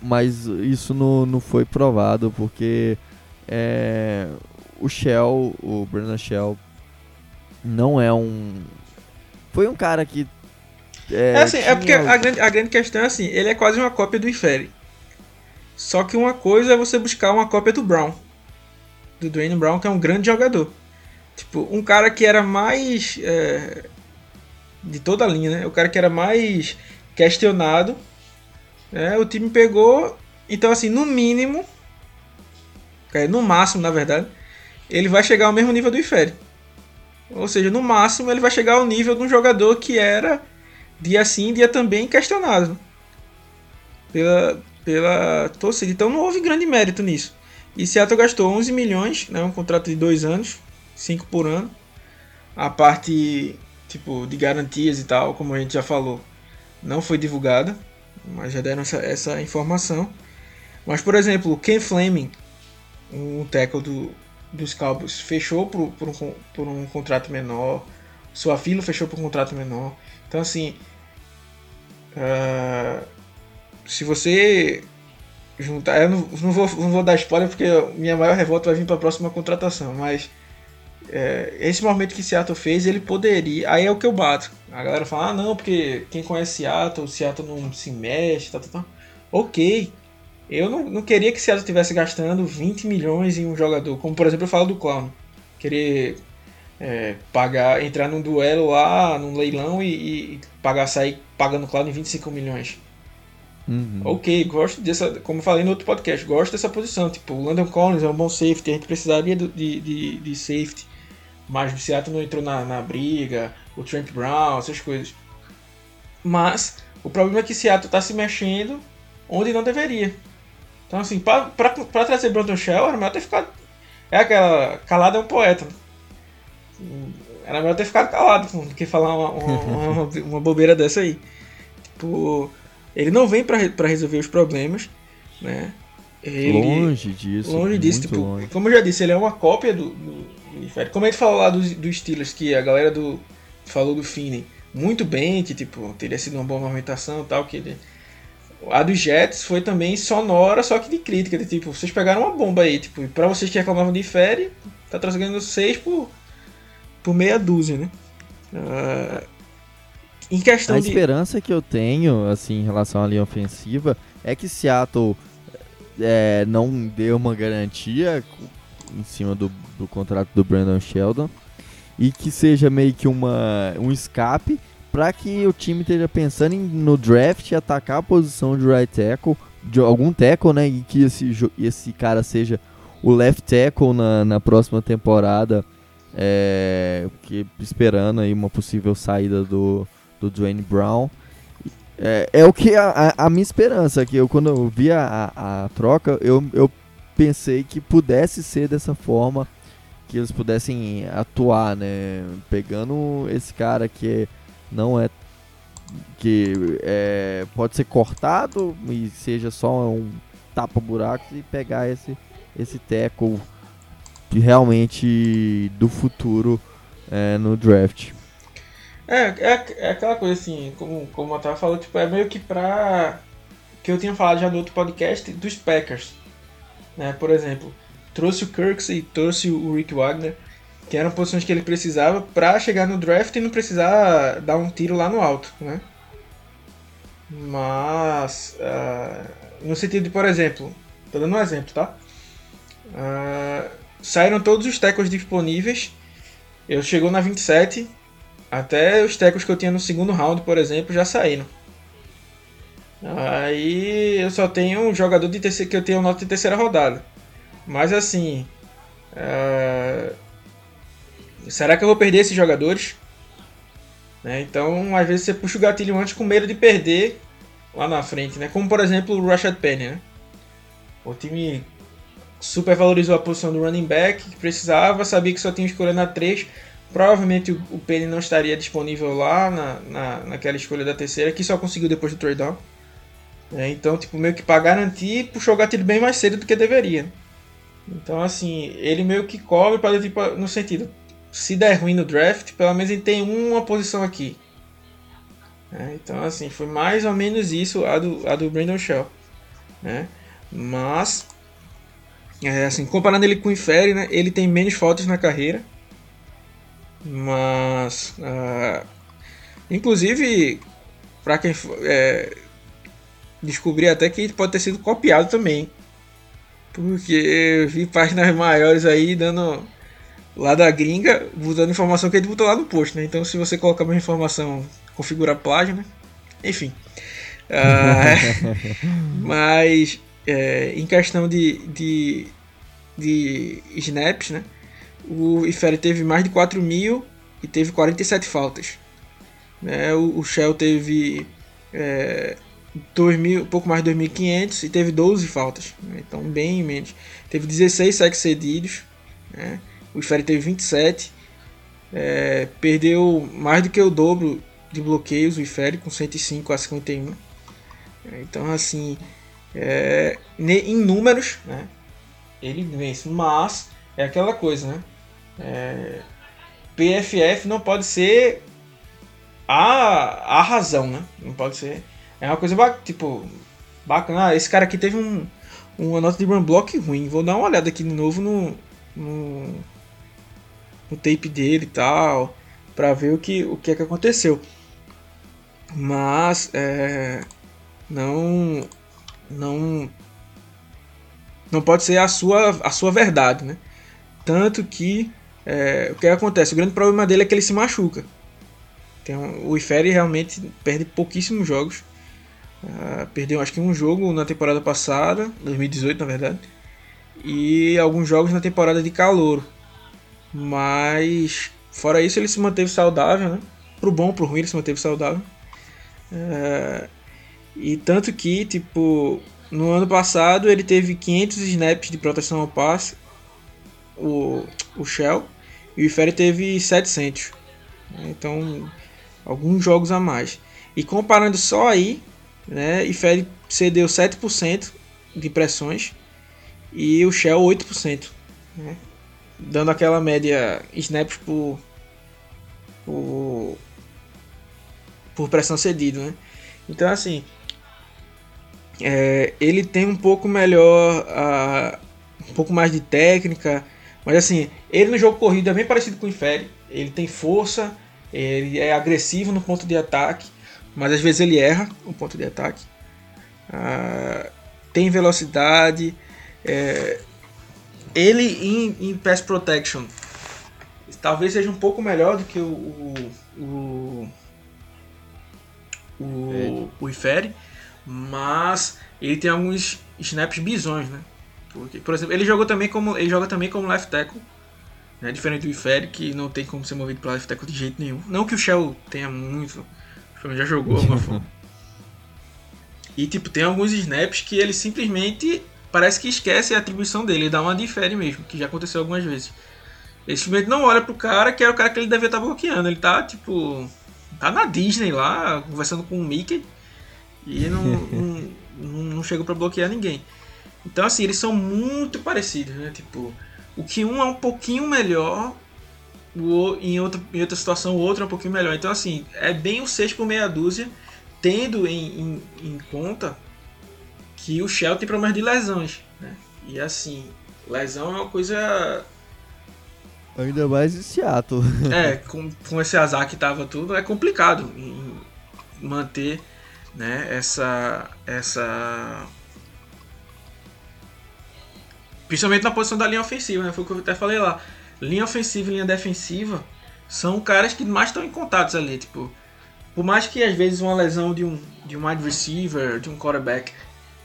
mas isso não, não foi provado porque é, o Shell, o Brandon Shell, não é um. Foi um cara que. É, é assim, é porque a grande, a grande questão é assim: ele é quase uma cópia do Inferi. Só que uma coisa é você buscar uma cópia do Brown, do Dwayne Brown, que é um grande jogador. Tipo, um cara que era mais. É, de toda a linha, né? O cara que era mais questionado é, o time pegou. Então, assim, no mínimo. No máximo, na verdade. Ele vai chegar ao mesmo nível do Ifere. Ou seja, no máximo ele vai chegar ao nível de um jogador que era dia sim, dia também questionado. Pela, pela torcida. Então não houve grande mérito nisso. E Seattle gastou 11 milhões, né, um contrato de dois anos, 5 por ano. A parte tipo de garantias e tal, como a gente já falou, não foi divulgada mas já deram essa, essa informação. Mas, por exemplo, Ken Fleming, um tackle do, dos Cowboys, fechou por, por, um, por um contrato menor. Sua filha fechou por um contrato menor. Então, assim, uh, se você juntar. Eu não, não, vou, não vou dar spoiler porque minha maior revolta vai vir para a próxima contratação, mas é, esse momento que Seattle fez, ele poderia. Aí é o que eu bato. A galera fala, ah não, porque quem conhece Seattle, Seattle não se mexe, tá, tá, tá. Ok. Eu não, não queria que Seattle estivesse gastando 20 milhões em um jogador. Como por exemplo eu falo do Clown. Querer é, pagar, entrar num duelo lá, num leilão e, e pagar, sair pagando Clown em 25 milhões. Uhum. Ok, gosto dessa, como eu falei no outro podcast, gosto dessa posição. Tipo, o Landon Collins é um bom safety, a gente precisaria de, de, de safety mas o Seattle não entrou na, na briga, o Trent Brown, essas coisas. Mas o problema é que Seattle está se mexendo onde não deveria. Então, assim, para trazer Brandon Shell, era melhor ter ficado. É aquela. Calado é um poeta. Era melhor ter ficado calado do que falar uma, uma, uma, uma bobeira dessa aí. Tipo, ele não vem para resolver os problemas, né? Ele, longe disso. Longe disso. Tipo, longe. Como eu já disse, ele é uma cópia do, do, do Como a gente falou lá dos do Steelers, que a galera do falou do Finney muito bem, que tipo, teria sido uma boa movimentação e tal, que ele... A dos Jets foi também sonora, só que de crítica, de tipo, vocês pegaram uma bomba aí, tipo, e pra vocês que reclamavam de Ferry, tá trazendo 6 por, por meia dúzia, né? Uh, em questão a de... esperança que eu tenho, assim, em relação à linha ofensiva, é que Seattle é, não deu uma garantia em cima do, do contrato do Brandon Sheldon e que seja meio que uma, um escape para que o time esteja pensando em, no draft e atacar a posição de right tackle, de algum tackle, né, e que esse, esse cara seja o left tackle na, na próxima temporada, é, que, esperando aí uma possível saída do, do Dwayne Brown. É, é o que a, a, a, minha esperança, que eu quando eu vi a, a, troca, eu, eu pensei que pudesse ser dessa forma, que eles pudessem atuar, né? Pegando esse cara que não é que é, pode ser cortado e seja só um tapa buraco e pegar esse esse tackle realmente do futuro é, no draft. É, é, é, aquela coisa assim, como, como eu tava falando, tipo, é meio que pra. que eu tinha falado já no outro podcast dos Packers. Né? Por exemplo, trouxe o Kirks e trouxe o Rick Wagner, que eram posições que ele precisava para chegar no draft e não precisar dar um tiro lá no alto, né? Mas, uh, no sentido de, por exemplo, tô dando um exemplo, tá? Uh, saíram todos os tackles disponíveis. Eu chegou na 27, até os tackles que eu tinha no segundo round, por exemplo, já saíram. Aí eu só tenho um jogador de terceira, que eu tenho nota de terceira rodada. Mas assim. Uh... Será que eu vou perder esses jogadores? Né? Então, às vezes você puxa o gatilho antes com medo de perder lá na frente, né? Como por exemplo o Rashad Penny, né? O time super valorizou a posição do running back que precisava, sabia que só tinha escolha na 3. Provavelmente o, Penny não estaria disponível lá na, na, naquela escolha da terceira, que só conseguiu depois do trade down. É, então, tipo, meio que para garantir, puxou o gatilho bem mais cedo do que deveria. Então, assim, ele meio que cobre para tipo, no sentido, se der ruim no draft, pelo menos ele tem uma posição aqui. É, então, assim, foi mais ou menos isso a do, a do Brandon Shell. Né? Mas, é, assim, comparando ele com o Inferi, né, ele tem menos faltas na carreira. Mas, uh, inclusive, para quem é, descobri até que pode ter sido copiado também. Porque vi páginas maiores aí dando lá da gringa, usando informação que ele botou lá no post, né? Então se você colocar uma informação, configurar plágio, né? Enfim. Uh, mas é, em questão de, de, de snaps, né? O Ifere teve mais de 4 mil e teve 47 faltas. Né? O, o Shell teve é, 2 mil, pouco mais de 2.500 e teve 12 faltas, né? então bem menos. Teve 16 sacks cedidos, né? o Ifere teve 27, é, perdeu mais do que o dobro de bloqueios o Ifere com 105 a 51. Então assim, é, em números, né? ele vence, mas é aquela coisa, né? É, PFF não pode ser a, a razão, né? Não pode ser é uma coisa, tipo, bacana. Ah, esse cara aqui teve um, uma nota de run block ruim. Vou dar uma olhada aqui de novo no, no, no tape dele e tal, pra ver o que, o que é que aconteceu. Mas, é, não, não, não pode ser a sua, a sua verdade, né? Tanto que, é, o que acontece? O grande problema dele é que ele se machuca. Um, o Ifere realmente perde pouquíssimos jogos Uh, perdeu acho que um jogo na temporada passada, 2018 na verdade, e alguns jogos na temporada de calor. Mas fora isso ele se manteve saudável, né? Pro bom, pro ruim ele se manteve saudável. Uh, e tanto que, tipo, no ano passado ele teve 500 snaps de proteção ao passe, o, o Shell, e o Ferry teve 700. Então, alguns jogos a mais. E comparando só aí, né? E Fed cedeu 7% de pressões e o Shell 8%. Né? Dando aquela média snaps por, por, por pressão cedido. Né? Então, assim, é, ele tem um pouco melhor, uh, um pouco mais de técnica, mas assim, ele no jogo corrido é bem parecido com o Inferi. Ele tem força, ele é agressivo no ponto de ataque, mas às vezes ele erra no ponto de ataque. Uh, tem velocidade. É, ele em, em Pass Protection talvez seja um pouco melhor do que o, o, o, o, o Ifere, mas ele tem alguns snaps bizões, né? Porque, por exemplo, ele jogou também como ele joga também como left tackle, né? Diferente do Ifere que não tem como ser movido para left tackle de jeito nenhum. Não que o Shell tenha muito, já jogou alguma forma. E tipo, tem alguns snaps que ele simplesmente parece que esquece a atribuição dele, ele dá uma difere mesmo, que já aconteceu algumas vezes. Ele simplesmente não olha pro cara, que era o cara que ele devia estar bloqueando. Ele tá, tipo, tá na Disney lá, conversando com o Mickey, e não, não, não chegou para bloquear ninguém. Então, assim, eles são muito parecidos, né? Tipo, o que um é um pouquinho melhor, o, em, outra, em outra situação o outro é um pouquinho melhor. Então, assim, é bem o 6 por meia dúzia tendo em, em, em conta que o Shell tem problemas de lesões. Né? E assim, lesão é uma coisa. Ainda mais em Seattle. é, com, com esse azar que tava tudo, é complicado em manter né, essa. essa. Principalmente na posição da linha ofensiva, né? Foi o que eu até falei lá. Linha ofensiva e linha defensiva são caras que mais estão em contatos ali, tipo por mais que às vezes uma lesão de um, de um wide receiver, de um quarterback,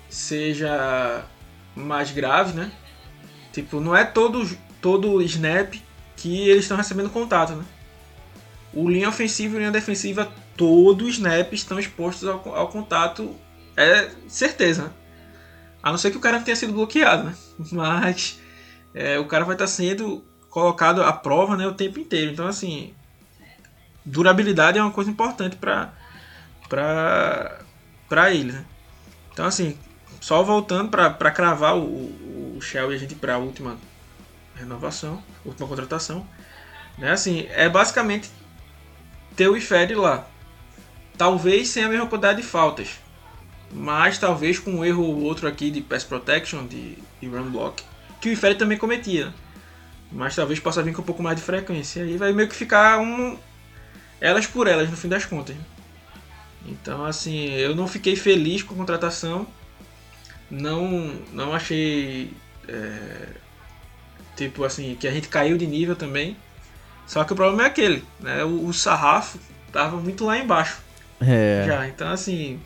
seja mais grave, né? Tipo, não é todo, todo snap que eles estão recebendo contato, né? O linha ofensiva e linha defensiva, todo snap estão expostos ao, ao contato, é certeza, né? A não ser que o cara tenha sido bloqueado, né? Mas é, o cara vai estar sendo colocado à prova né, o tempo inteiro. Então, assim, durabilidade é uma coisa importante para ele, né? Então assim, só voltando para cravar o, o Shell e a gente para a última renovação, última contratação, né? Assim, é basicamente ter o IFED lá. Talvez sem a mesma quantidade de faltas, mas talvez com um erro ou outro aqui de pass protection, de, de run block, que o IFED também cometia. Mas talvez possa vir com um pouco mais de frequência. Aí vai meio que ficar um, elas por elas, no fim das contas. Então, assim, eu não fiquei feliz com a contratação. Não, não achei. É, tipo assim, que a gente caiu de nível também. Só que o problema é aquele, né? O, o sarrafo tava muito lá embaixo. É. Já, então assim.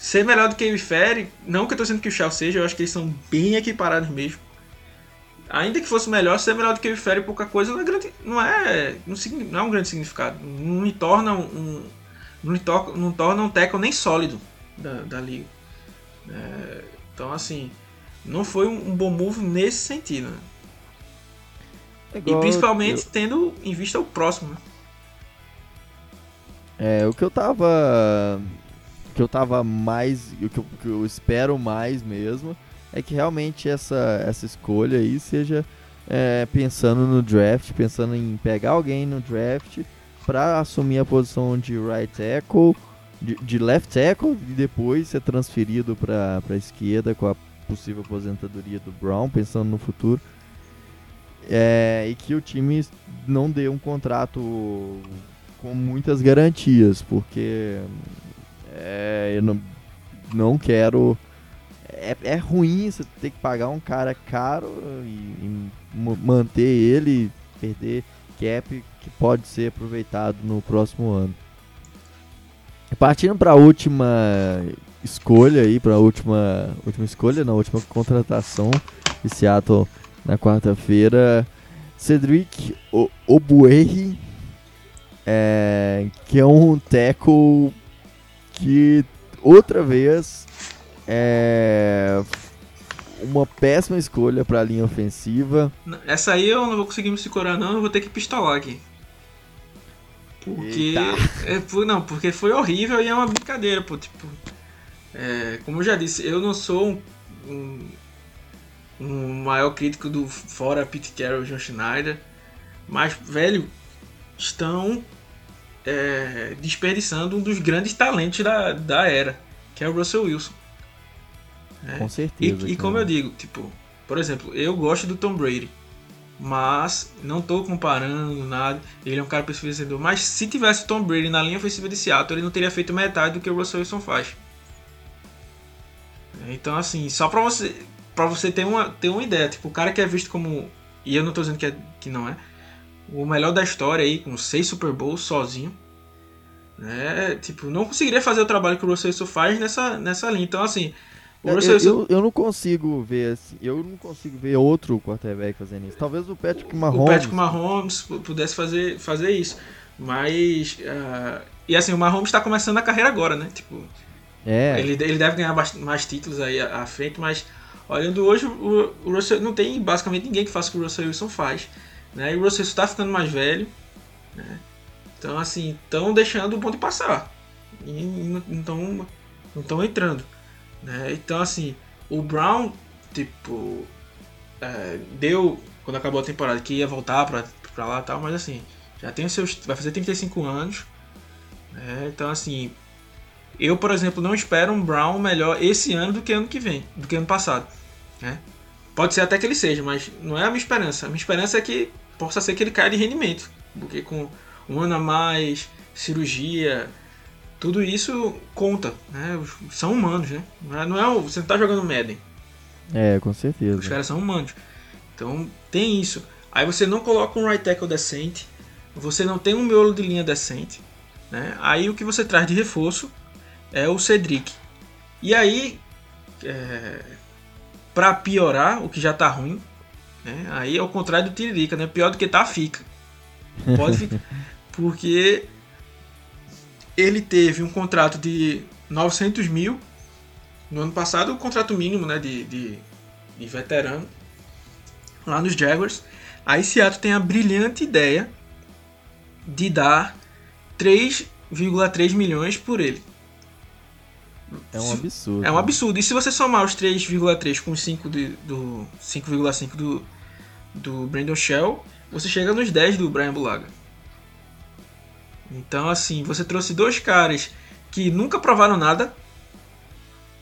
Ser melhor do que o Ifere, não que eu tô dizendo que o Shell seja, eu acho que eles são bem equiparados mesmo ainda que fosse melhor, ser melhor do que o Ifere pouca coisa não é, grande, não é, não, não é um grande significado. Não me torna um. Não, me to, não torna um tackle nem sólido da, da liga. É, então, assim, não foi um, um, bom move nesse sentido. Né? É e principalmente eu... tendo em vista o próximo. Né? É, o que eu tava. Que eu tava mais. O que que eu espero mais mesmo é que realmente essa, essa escolha aí seja é, pensando no draft, pensando em pegar alguém no draft para assumir a posição de right tackle, de, de, left tackle e depois ser transferido para a esquerda com a possível aposentadoria do Brown, pensando no futuro. É, e que o time não dê um contrato com muitas garantias, porque é, eu não, não quero é, é ruim você ter que pagar um cara caro e, e manter ele, perder cap que pode ser aproveitado no próximo ano. Partindo para a última escolha aí, para a última, última escolha, na última contratação de Seattle na quarta-feira, Cedric Obuehi, é, que é um tackle que outra vez é uma péssima escolha para a linha ofensiva. Essa aí eu não vou conseguir me segurar não, eu vou ter que pistolar aqui. Porque é, não, porque foi horrível e é uma brincadeira, pô, tipo, é, como eu já disse, eu não sou um, um um maior crítico do fora Pete Carroll e John Schneider. Mas, velho, estão é, desperdiçando um dos grandes talentos da, da era, que é o Russell Wilson. É. Com certeza. E, e como eu digo, tipo, por exemplo, eu gosto do Tom Brady, mas não estou comparando nada. Ele é um cara vencedor. Mas se tivesse o Tom Brady na linha ofensiva de Seattle, ele não teria feito metade do que o Russell Wilson faz. Então, assim, só pra você, pra você ter, uma, ter uma ideia, tipo, o cara que é visto como. E eu não tô dizendo que, é, que não é. O melhor da história aí, com seis Super Bowls sozinho. Né? Tipo, não conseguiria fazer o trabalho que o Russell Wilson faz nessa, nessa linha. Então, assim. O Russell Wilson... eu, eu, não consigo ver assim, eu não consigo ver outro quarterback fazendo isso. Talvez o Patrick Mahomes. O Patrick Mahomes pudesse fazer, fazer isso. Mas. Uh, e assim, o Mahomes está começando a carreira agora, né? Tipo, é. Ele, ele deve ganhar mais títulos aí à, frente, mas olhando hoje, o, o Russell não tem basicamente ninguém que faça o que o Russell Wilson faz. Né? E o Russell está ficando mais velho. Né? Então, assim, estão deixando o bonde passar. E não estão entrando. Né? Então, assim, o Brown, tipo, é, deu, quando acabou a temporada, que ia voltar pra lá e tal, mas assim, já tem os seus. vai fazer 35 anos. Né? Então, assim, eu, por exemplo, não espero um Brown melhor esse ano do que ano que vem, do que ano passado. Né? Pode ser até que ele seja, mas não é a minha esperança. A minha esperança é que possa ser que ele caia de rendimento. Porque com um ano a mais, cirurgia, tudo isso conta. Né? São humanos, né? Não é, é, você não está jogando Madden. É, com certeza. Os caras são humanos. Então tem isso. Aí você não coloca um right tackle decente, você não tem um miolo de linha decente. Né? Aí o que você traz de reforço é o Cedric. E aí, é, para piorar, o que já tá ruim, né, aí é o contrário do Tiririca, né? Pior do que tá, fica. Pode ficar. Porque ele teve um contrato de 900 mil no ano passado, o contrato mínimo né, de, de, de veterano lá nos Jaguars. Aí Seattle tem a brilhante ideia de dar 3,3 milhões por ele. É um absurdo. É um absurdo. E se você somar os 3,3 com os 5 do 5,5 do, do Brandon Shell, você chega nos 10 do Brian Bulaga. Então, assim, você trouxe dois caras que nunca provaram nada.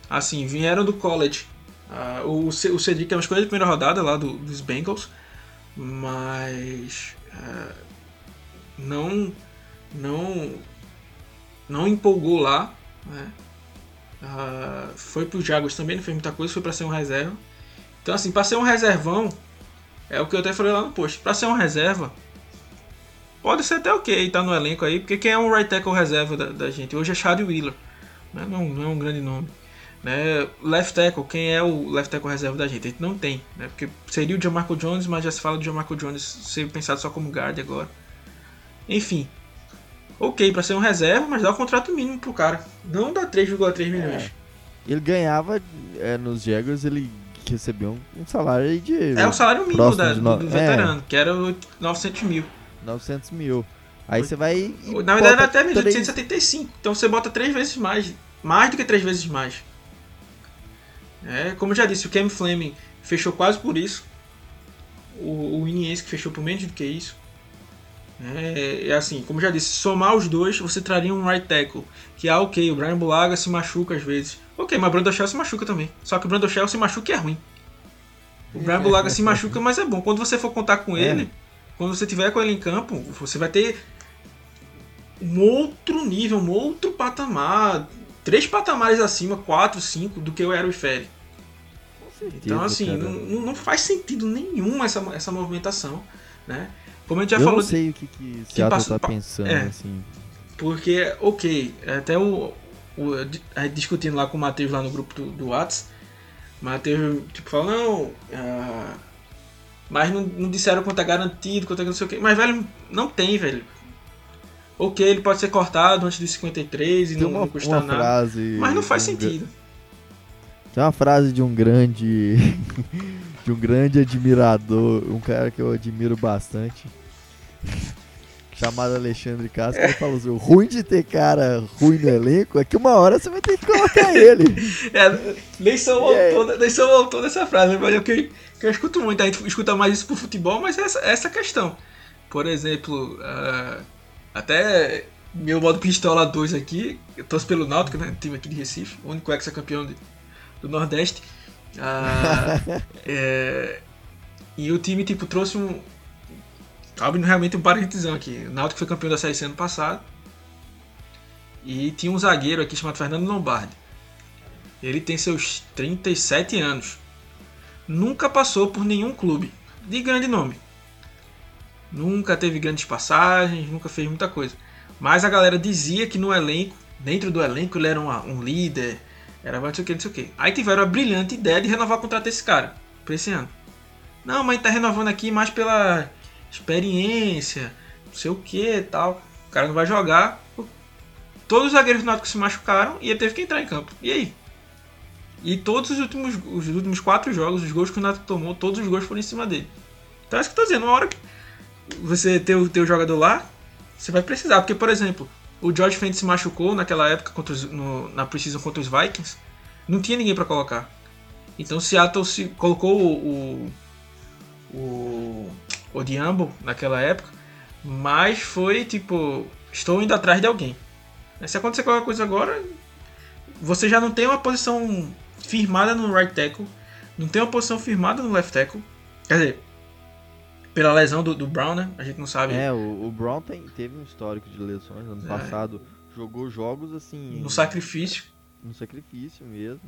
Assim, vieram do college. Uh, o, o Cedric é uma escolha de primeira rodada lá do, dos Bengals. Mas. Uh, não. Não. Não empolgou lá. Né? Uh, foi pro Jaguars também, não fez muita coisa, foi para ser um reserva. Então, assim, para ser um reservão, é o que eu até falei lá no post. Para ser um reserva, pode ser até ok tá no elenco aí, porque quem é um right tackle reserva da, da gente hoje é Chad Wheeler, né? não, não é um grande nome. Né? Left tackle, quem é o left tackle reserva da gente? A gente não tem, né? porque seria o Jamarco Jones, mas já se fala do Jamarco Jones ser pensado só como guard agora. Enfim, ok para ser um reserva, mas dá o contrato mínimo pro cara. Não dá 3,3 milhões. É. Ele ganhava é, nos Jaguars, ele recebeu um, um salário de. É o salário mínimo da, do, do, veterano, é. que era 900 mil. 900 mil. Aí você vai. Na verdade era até 1875. Então você bota três vezes mais. Mais do que três vezes mais. É, como eu já disse, o Cam Fleming fechou quase por isso. O, o Iniense que fechou por menos do que isso. É, é, assim, como já disse, somar os dois, você traria um right tackle. Que é ok, o Brian Bulaga se machuca às vezes. Ok, mas o Brandon Shell se machuca também. Só que o Brandon Shell se machuca e é ruim. O Brian Bulaga se machuca, mas é bom. Quando você for contar com é. ele, quando você tiver com ele em campo, você vai ter um outro nível, um outro patamar. Três patamares acima, quatro, cinco, do que eu era o Ifere. Então, assim, não, não, faz sentido nenhum essa, essa movimentação, né? Como a gente já eu falou. Eu não sei o que, que Seattle passa, tá pensando, é, assim. Porque, ok, até o, o. A gente discutindo lá com o Matheus lá no grupo do, do Whats, o Matheus, tipo, falou, não. Uh, mas não, não disseram quanto é garantido, quanto é não sei o que. Mas, velho, não tem, velho. Ok, ele pode ser cortado antes dos 53 e não, uma, não custar nada. Frase mas não faz um sentido. Tem uma frase de um grande. de um grande admirador, um cara que eu admiro bastante chamado Alexandre Castro, ele falou assim: o ruim de ter cara ruim no elenco é que uma hora você vai ter que colocar ele. É, nem sou o autor, nem sou autor dessa frase, mas eu, que, que eu escuto muito, a gente escuta mais isso pro futebol, mas é essa, essa questão. Por exemplo, uh, até meu modo pistola 2 aqui, eu torço pelo Náutico, né? Time aqui de Recife, o único ex-campeão do Nordeste. Uh, é, e o time, tipo, trouxe um. Abrindo realmente um parentesão aqui. O Náutico foi campeão da Série C ano passado. E tinha um zagueiro aqui chamado Fernando Lombardi. Ele tem seus 37 anos. Nunca passou por nenhum clube de grande nome. Nunca teve grandes passagens, nunca fez muita coisa. Mas a galera dizia que no elenco, dentro do elenco, ele era um, um líder, era não sei o que, não sei o que. Aí tiveram a brilhante ideia de renovar o contrato desse cara, pra esse ano. Não, mas tá renovando aqui mais pela experiência, não sei o que tal. O cara não vai jogar. Todos os zagueiros do Náutico se machucaram e ele teve que entrar em campo. E aí? E todos os últimos, os últimos quatro jogos, os gols que o Náutico tomou, todos os gols foram em cima dele. Então é isso que eu tô dizendo, uma hora que você ter o teu jogador lá, você vai precisar. Porque, por exemplo, o George Fent se machucou naquela época contra os, no, na Precision contra os Vikings. Não tinha ninguém para colocar. Então Seattle se colocou o, o, o, o Diambo naquela época. Mas foi tipo, estou indo atrás de alguém. Se acontecer qualquer coisa agora, você já não tem uma posição firmada no right tackle, não tem uma posição firmada no left tackle. Quer dizer, pela lesão do, do Brown, né? A gente não sabe. É, o, o Brown tem, teve um histórico de lesões. Ano é. passado jogou jogos assim. No sacrifício. No sacrifício mesmo.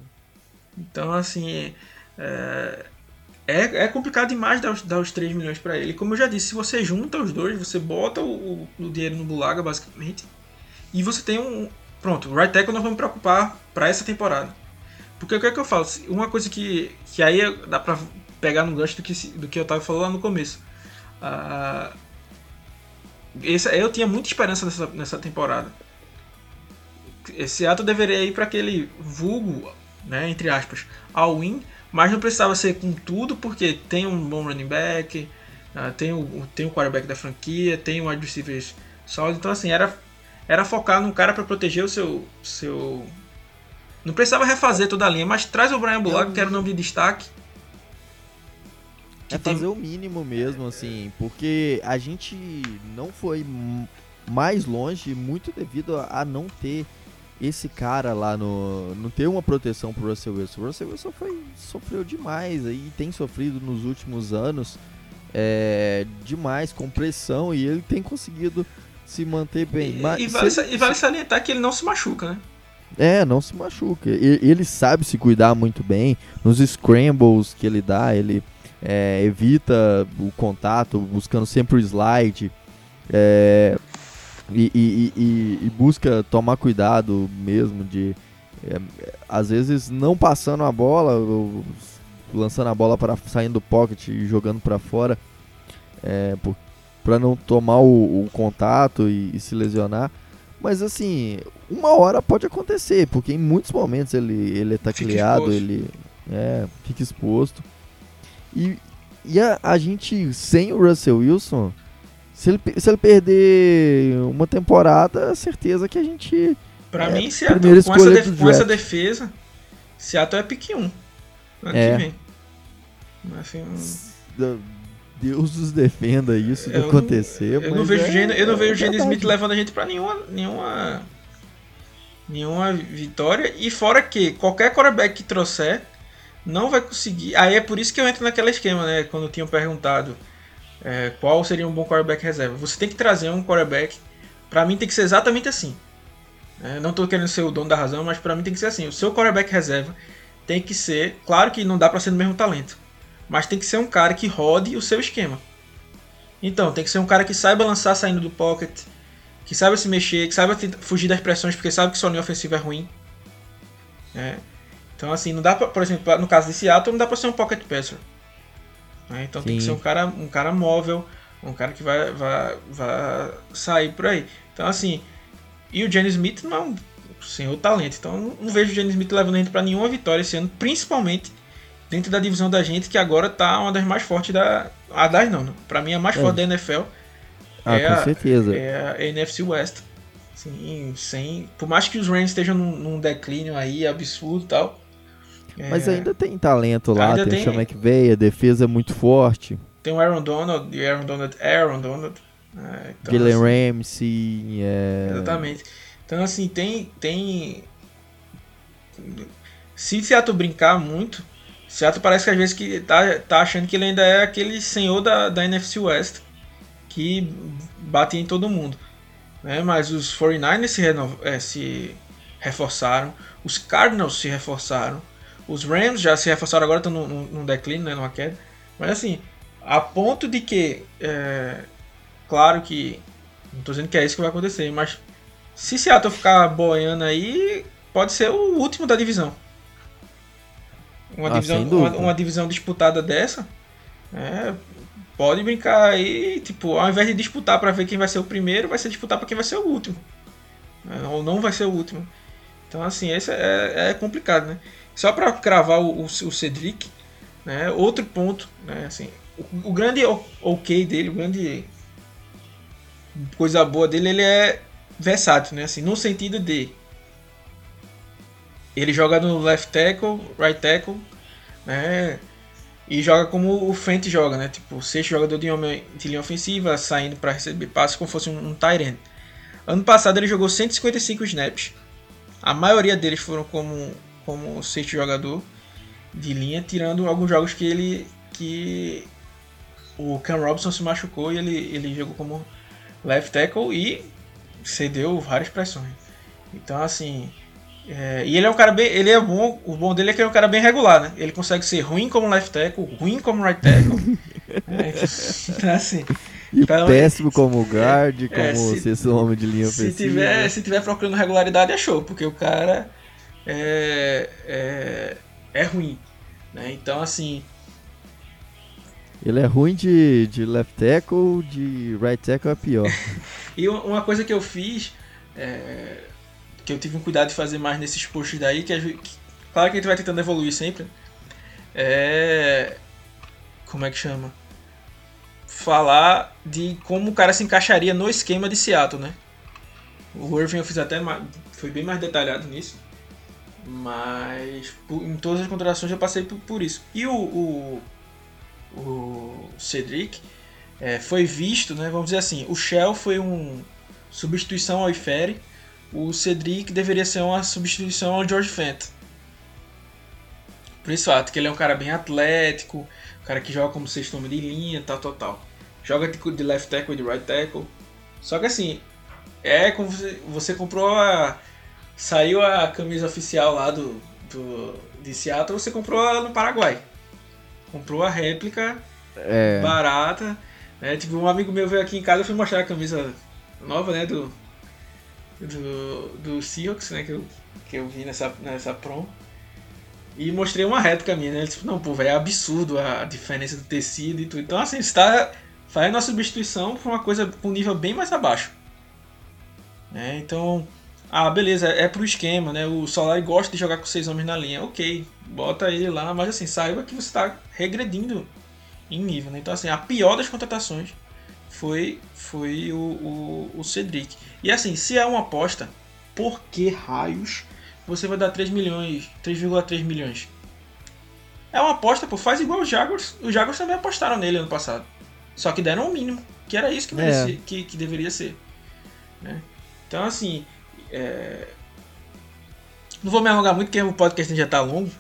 Então, assim. É, é, é complicado demais dar os, dar os 3 milhões para ele. Como eu já disse, se você junta os dois, você bota o, o dinheiro no Bulaga, basicamente. E você tem um. Pronto, o right tackle não vamos preocupar para essa temporada. Porque o que é que eu falo? Uma coisa que, que aí dá pra pegar no gancho do que, do que eu tava falando lá no começo. Uh, esse, eu tinha muita esperança nessa, nessa temporada. Esse ato deveria ir para aquele vulgo, né, entre aspas, all-in, mas não precisava ser com tudo, porque tem um bom running back, uh, tem, o, tem o quarterback da franquia, tem o wide receivers sólido. Então, assim, era, era focar num cara para proteger o seu, seu. Não precisava refazer toda a linha, mas traz o Brian Bulaga, que era o nome de destaque, é fazer o mínimo mesmo, assim, porque a gente não foi mais longe muito devido a não ter esse cara lá no. não ter uma proteção pro Russell Wilson. O Russell Wilson foi, sofreu demais e tem sofrido nos últimos anos é, demais com pressão e ele tem conseguido se manter bem. E, Mas, e, vale, e vale salientar que ele não se machuca, né? É, não se machuca. Ele, ele sabe se cuidar muito bem. Nos scrambles que ele dá, ele é, evita o contato, buscando sempre o slide. É, e, e, e, e, busca tomar cuidado mesmo de é, às vezes não passando a bola lançando a bola para saindo do pocket e jogando para fora é, para não tomar o, o contato e, e, se lesionar mas assim uma hora pode acontecer porque em muitos momentos ele ele é tacleado ele é, fica exposto e, e a, a gente, sem o Russell Wilson, se ele, se ele perder uma temporada, certeza que a gente. Pra é, mim, Seattle, com, essa, def com essa defesa, Seattle é pique 1. Ano é. que vem. Assim, Deus nos defenda isso de acontecer. Eu não vejo, é, Gene, eu não vejo o Gene Smith levando a gente pra nenhuma, nenhuma, nenhuma vitória. E fora que qualquer quarterback que trouxer não vai conseguir. Aí é por isso que eu entro naquele esquema, né? Quando tinham perguntado é, qual seria um bom quarterback reserva. Você tem que trazer um quarterback. Para mim tem que ser exatamente assim. É, não tô querendo ser o dono da razão, mas para mim tem que ser assim. O seu quarterback reserva tem que ser. Claro que não dá para ser do mesmo talento. Mas tem que ser um cara que rode o seu esquema. Então, tem que ser um cara que saiba lançar saindo do pocket, que saiba se mexer, que saiba fugir das pressões, porque sabe que sua linha ofensiva é ruim. É. Então, assim, não dá pra, por exemplo, no caso de Seattle, não dá pra ser um pocket passer. Né? Então Sim. tem que ser um cara, um cara móvel, um cara que vai, vai, vai sair por aí. Então, assim, e o Jenny Smith não é um senhor talento. Então, não, não vejo o Jenny Smith levando a gente pra nenhuma vitória esse ano, principalmente dentro da divisão da gente, que agora tá uma das mais fortes da. A das não, não. Pra mim, a mais é. forte da NFL ah, é, com a, certeza. é a NFC West. Sim, sem, por mais que os Rams estejam num, num declínio aí absurdo e tal. Mas é, ainda tem talento lá, Ainda tem, tem- o Sean McVay, a defesa é muito forte. Tem o Aaron Donald, e Aaron Donald, Aaron Donald. É, então, Jalen assim, Ramsey, é... Exatamente. Então, assim, tem. tem... Se Seattle brincar muito, Seattle parece que às vezes que tá, tá achando que ele ainda é aquele senhor da, da NFC West que bate em todo mundo. Né? Mas os 49ers se, renov... eh, se reforçaram, os Cardinals se reforçaram, os Rams já se reforçaram, agora estão num, declínio, né? numa queda. Mas assim, a ponto de que, é, claro que, não estou dizendo que é isso que vai acontecer, mas se Seattle ficar boiando aí, pode ser o último da divisão. Uma, Ah, divisão, uma, uma divisão disputada dessa, é, pode brincar aí, tipo, ao invés de disputar para ver quem vai ser o primeiro, vai ser disputar para quem vai ser o último. né, Ou não vai ser o último. Então, assim, esse é, é complicado, né? Só para cravar o, o, o Cedric, né? Outro ponto, né? Assim, o, o grande ok dele, o grande coisa boa dele, ele é versátil, né? Assim, no sentido de ele joga no left tackle, right tackle, né? E joga como o Fent joga, né? Tipo, sexto jogador de, homem, de linha ofensiva, saindo para receber passes como fosse um, um tight end. Ano passado ele jogou 155 snaps. A maioria deles foram como, como sexto jogador de linha, tirando alguns jogos que ele que o Cam Robinson se machucou e ele, ele jogou como left tackle e cedeu várias pressões. Então assim, é, e ele é um cara bem, ele é bom, o bom dele é que ele é um cara bem regular, né? Ele consegue ser ruim como left tackle, ruim como right tackle. É, então assim, E Então, péssimo como guard, como é, se- sexto homem de linha se ofensiva. tiver, se tiver procurando regularidade é show, porque o cara é, é, é ruim. Né? Então assim, Ele é ruim de, de left tackle, de right tackle é pior. E uma- coisa que eu fiz, é, que eu tive um cuidado de fazer mais nesses posts daí, que, que- claro que a gente vai tentando evoluir sempre, é. Como é que chama? Falar de como o cara se encaixaria no esquema de Seattle, né? O Irving eu fiz até mais, foi bem mais detalhado nisso. Mas em todas as contratações eu passei por, por isso. E o, o, o Cedric, é, foi visto, né, vamos dizer assim, o Shell foi uma substituição ao Ifere, o Cedric deveria ser uma substituição ao George Fent. Por esse fato, que ele é um cara bem atlético, um cara que joga como sexto homem de linha, tal, tal, tal. Joga de left tackle e de right tackle. Só que assim, é como você, você comprou a... Saiu a camisa oficial lá do, do, de Seattle, você comprou ela no Paraguai. Comprou a réplica É, barata. Né? Tipo, um amigo meu veio aqui em casa e fui mostrar a camisa nova, né? Do. Do, do Seahawks, né? Que eu, que eu vi nessa, nessa prom. E mostrei uma réplica minha, né? Ele disse, não, pô, velho, é absurdo a diferença do tecido e tudo. Então, assim, você tá fazendo uma substituição pra uma coisa com um nível bem mais abaixo. Né? Então, ah, beleza, é pro esquema, né? O Solari gosta de jogar com seis homens na linha. Ok, bota ele lá, mas assim, saiba que você tá regredindo em nível, né? Então, assim, a pior das contratações foi, foi o, o, o Cedric. E assim, se é uma aposta, por que raios você vai dar 3 milhões, 3,3 milhões? É uma aposta, pô, faz igual os Jaguars. Os Jaguars também apostaram nele ano passado. Só que deram o mínimo, que era isso que, merecia, que, que deveria ser. né? Então, assim, é, não vou me alongar muito, porque o podcast já tá longo.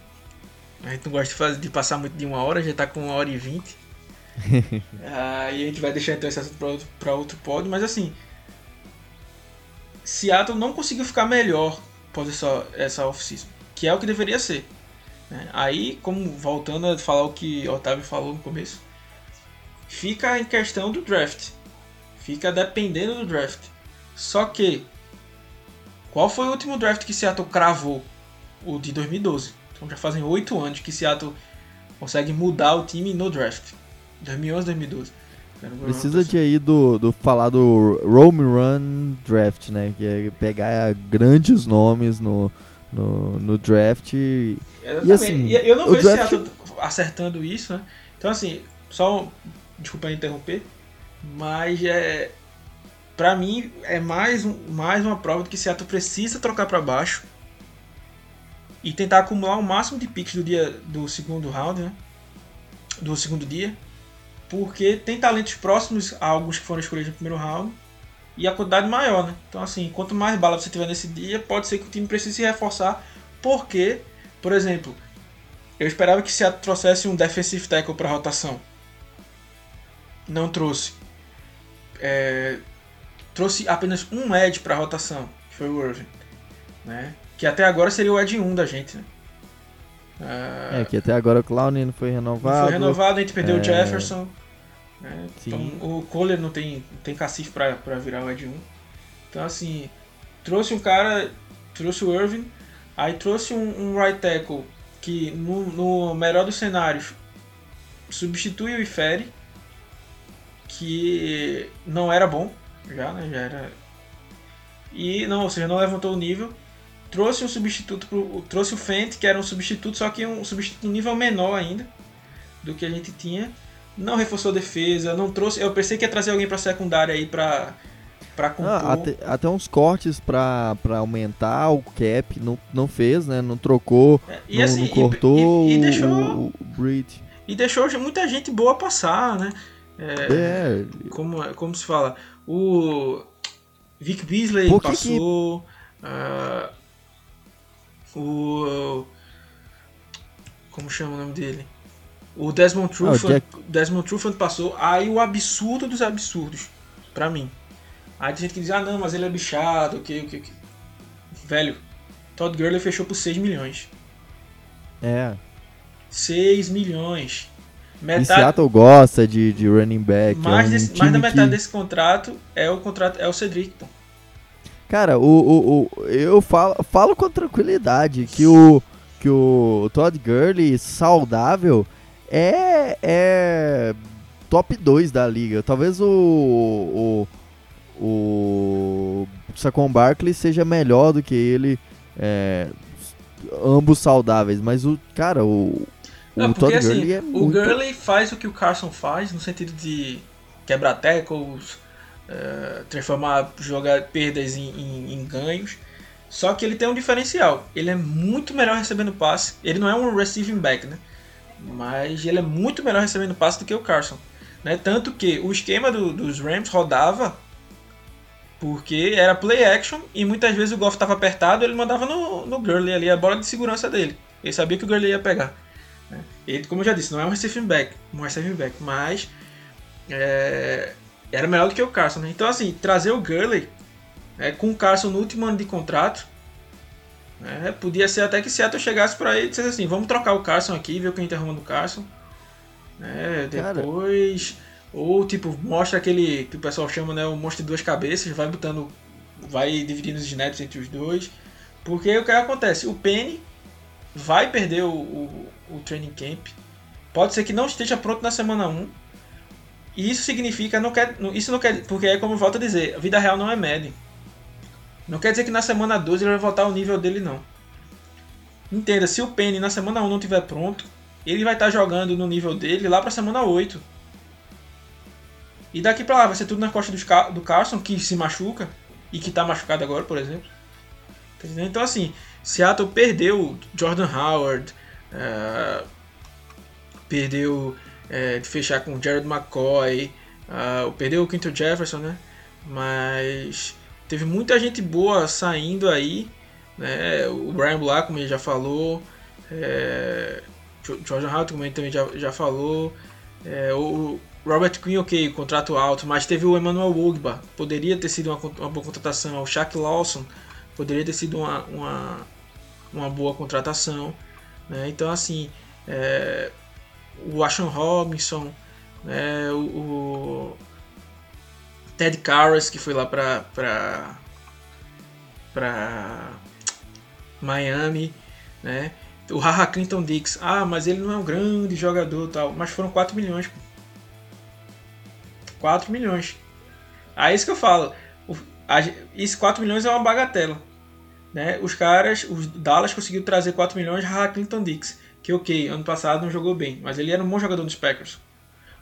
A gente não gosta de, fazer, de passar muito de uma hora, já tá com uma hora e vinte. Aí a gente vai deixar então esse assunto pra outro, pra outro pod, mas assim. Seattle não conseguiu ficar melhor após essa, essa off-season, que é o que deveria ser. né? Aí, como voltando a falar o que o Otávio falou no começo, fica em questão do draft. Fica dependendo do draft. Só que, qual foi o último draft que Seattle cravou? O de 2012. Então já fazem oito anos que Seattle consegue mudar o time no draft. 2011, 2012. precisa de aí do, do falar do Home Run Draft, né? Que é pegar grandes nomes no, no, no draft. e- Exatamente. E assim, E eu não vejo draft- Seattle acertando isso, né? Então assim, só desculpa interromper, mas é Pra mim, é mais, mais uma prova de que Seattle precisa trocar para baixo e tentar acumular o máximo de picks do dia do segundo round, né? Do segundo dia. Porque tem talentos próximos a alguns que foram escolhidos no primeiro round e a quantidade maior, né? Então, assim, quanto mais bala você tiver nesse dia, pode ser que o time precise se reforçar. Porque, por exemplo, eu esperava que Seattle trouxesse um defensive tackle para rotação. Não trouxe. É, trouxe apenas um edge para rotação, que foi o Irving. Né? Que até agora seria o edge 1 da gente. Né? é, que até agora o Clown não foi renovado. Não foi renovado, a gente perdeu é... o Jefferson. Né? Então o Kohler não tem, tem cacife para virar o Ed 1. Então assim, trouxe um cara, trouxe o Irving, aí trouxe um, um right tackle que no, no, melhor dos cenários substitui o Ifere, que não era bom, já, né? Já era. E não, ou seja, não levantou o nível. Trouxe um substituto pro, trouxe o Fent, que era um substituto, só que um substituto nível menor ainda do que a gente tinha não reforçou a defesa, não trouxe. Eu pensei que ia trazer alguém para secundária aí para para compor. Ah, até, até, uns cortes para aumentar o cap, não, não fez, né? Não trocou, é, não, assim, não, cortou e, e, e deixou, o, o Brit. E deixou muita gente boa passar, né? É, é. Como, como se fala? O Vic Beasley Por que passou. Que... Uh, o. Como chama o nome dele? O Desmond Trufant, ah, Jack... Desmond Trufant passou, aí o absurdo dos absurdos, pra mim. Aí tem gente que diz, ah não, mas ele é bichado, o que, o que, Velho, Todd Gurley fechou por 6 milhões. É. 6 milhões. Metade... E Seattle gosta de, de running back. Mais, é um desse, mais da metade que... desse contrato é o contrato é o Cedric, pô. Cara, o, o, o, eu falo, falo com tranquilidade que o, que o Todd Gurley saudável é, é top 2 da liga. Talvez o, o, o Saquon Barkley seja melhor do que ele, é, ambos saudáveis, mas o cara, o, o porque, Todd assim, Gurley é muito... O Gurley faz o que o Carson faz, no sentido de quebrar tackles, uh, transformar jogar perdas em, em, em ganhos. Só que ele tem um diferencial. Ele é muito melhor recebendo passe. Ele não é um receiving back, né? Mas ele é muito melhor recebendo passe do que o Carson. Né? Tanto que o esquema do, dos Rams rodava porque era play action e muitas vezes o Goff estava apertado ele mandava no, no Gurley ali a bola de segurança dele. Ele sabia que o Gurley ia pegar. Né? Ele, como eu já disse, não é um receiving back, um receiving back, mas é, era melhor do que o Carson. Né? Então assim, trazer o Gurley é, com o Carson no último ano de contrato é, podia ser até que Seattle chegasse para ele e dissesse assim: vamos trocar o Carson aqui, ver o que a gente arruma do Carson. É, depois. Cara. Ou tipo, mostra aquele que o pessoal chama né, o monstro de duas cabeças, vai botando. Vai dividindo os netos entre os dois. Porque o que acontece? O Penny vai perder o, o, o training camp. Pode ser que não esteja pronto na semana 1. E isso significa, não quer, isso não quer, porque é como volto a dizer, a vida real não é média. Não quer dizer que na semana 12 ele vai voltar ao nível dele, não. Entenda, se o Penny na semana 1 não estiver pronto, ele vai estar jogando no nível dele lá pra semana 8. E daqui pra lá vai ser tudo na costa do Carson, que se machuca, e que tá machucado agora, por exemplo. Tá então, assim, Seattle perdeu Jordan Howard, uh, perdeu uh, de fechar com Jared McCoy, uh, perdeu o Quinto Jefferson, né? Mas Teve muita gente boa saindo aí, né? O Brian Black, como ele já falou, é, George Howard, como ele também já, já falou, é, o Robert Quinn, ok, contrato alto, mas teve o Emmanuel Ogba, poderia ter sido uma, uma boa contratação, o Shaq Lawson poderia ter sido uma, uma, uma boa contratação, né? Então, assim, é, o Ashon Robinson, né? o, o Ted Karras, que foi lá pra, pra Miami, né? O Haha Clinton Dix, ah, mas ele não é um grande jogador tal, mas foram 4 milhões. Pô. 4 milhões. Aí é isso que eu falo. O, a, esses 4 milhões é uma bagatela. Né? Os caras, os Dallas conseguiu trazer 4 milhões de Clinton Dix, que ok, ano passado não jogou bem, mas ele era um bom jogador dos Packers.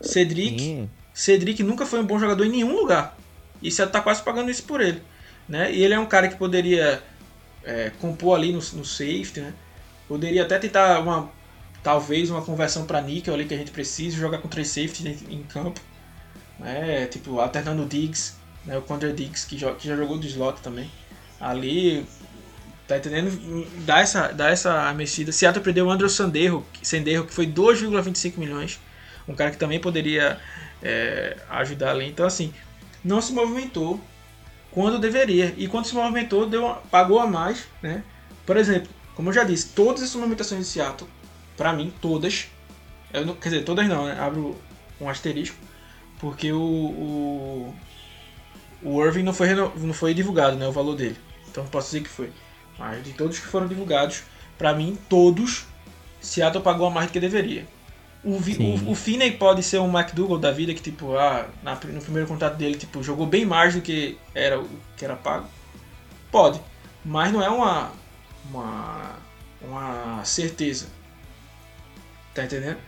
Cedric, Cedric nunca foi um bom jogador em nenhum lugar. E Seattle tá quase pagando isso por ele. Né? E ele é um cara que poderia é, compor ali no, no safety, né? Poderia até tentar uma talvez uma conversão para níquel ali que a gente precisa, jogar com três safeties em, campo, né? Tipo alternando o Diggs, né? O Condre Diggs que, que já jogou do slot também. Ali Tá entendendo? Dá essa, dá essa mexida. Seattle perdeu o Andrew Sanderro, Sanderro que foi 2,25 milhões. Um cara que também poderia é, ajudar ali. Então, assim, não se movimentou quando deveria. E quando se movimentou, deu uma, pagou a mais. Né? Por exemplo, como eu já disse, todas as movimentações de Seattle, para mim, todas. Não, quer dizer, todas não, né? Abro um asterisco. Porque o, o, o Irving não foi, não foi divulgado, né? O valor dele. Então posso dizer que foi. Mas de todos que foram divulgados, para mim, todos, Seattle pagou a mais do que deveria. O, o, o Finney pode ser um McDougall da vida que, tipo, ah, na, no primeiro contrato dele, tipo, jogou bem mais do que era o que era pago. Pode. Mas não é uma, uma, uma certeza. Tá entendendo?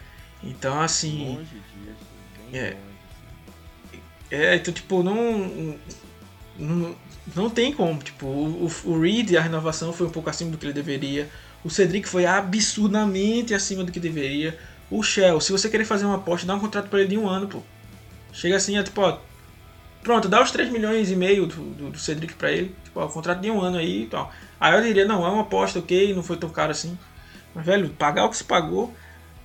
Então, assim... Longe disso, é, é, então, tipo, não, não tem como. Tipo, o, o Reed, a renovação foi um pouco acima do que ele deveria. O Cedric foi absurdamente acima do que deveria. O Shell, se você querer fazer uma aposta, dá um contrato para ele de um ano, pô. Chega assim, é tipo, ó, pronto, dá os 3 milhões e meio do, do, do Cedric para ele. Tipo, ó, contrato de um ano aí e tal. Aí eu diria, não, é uma aposta, ok, não foi tão caro assim. Mas, velho, pagar o que se pagou,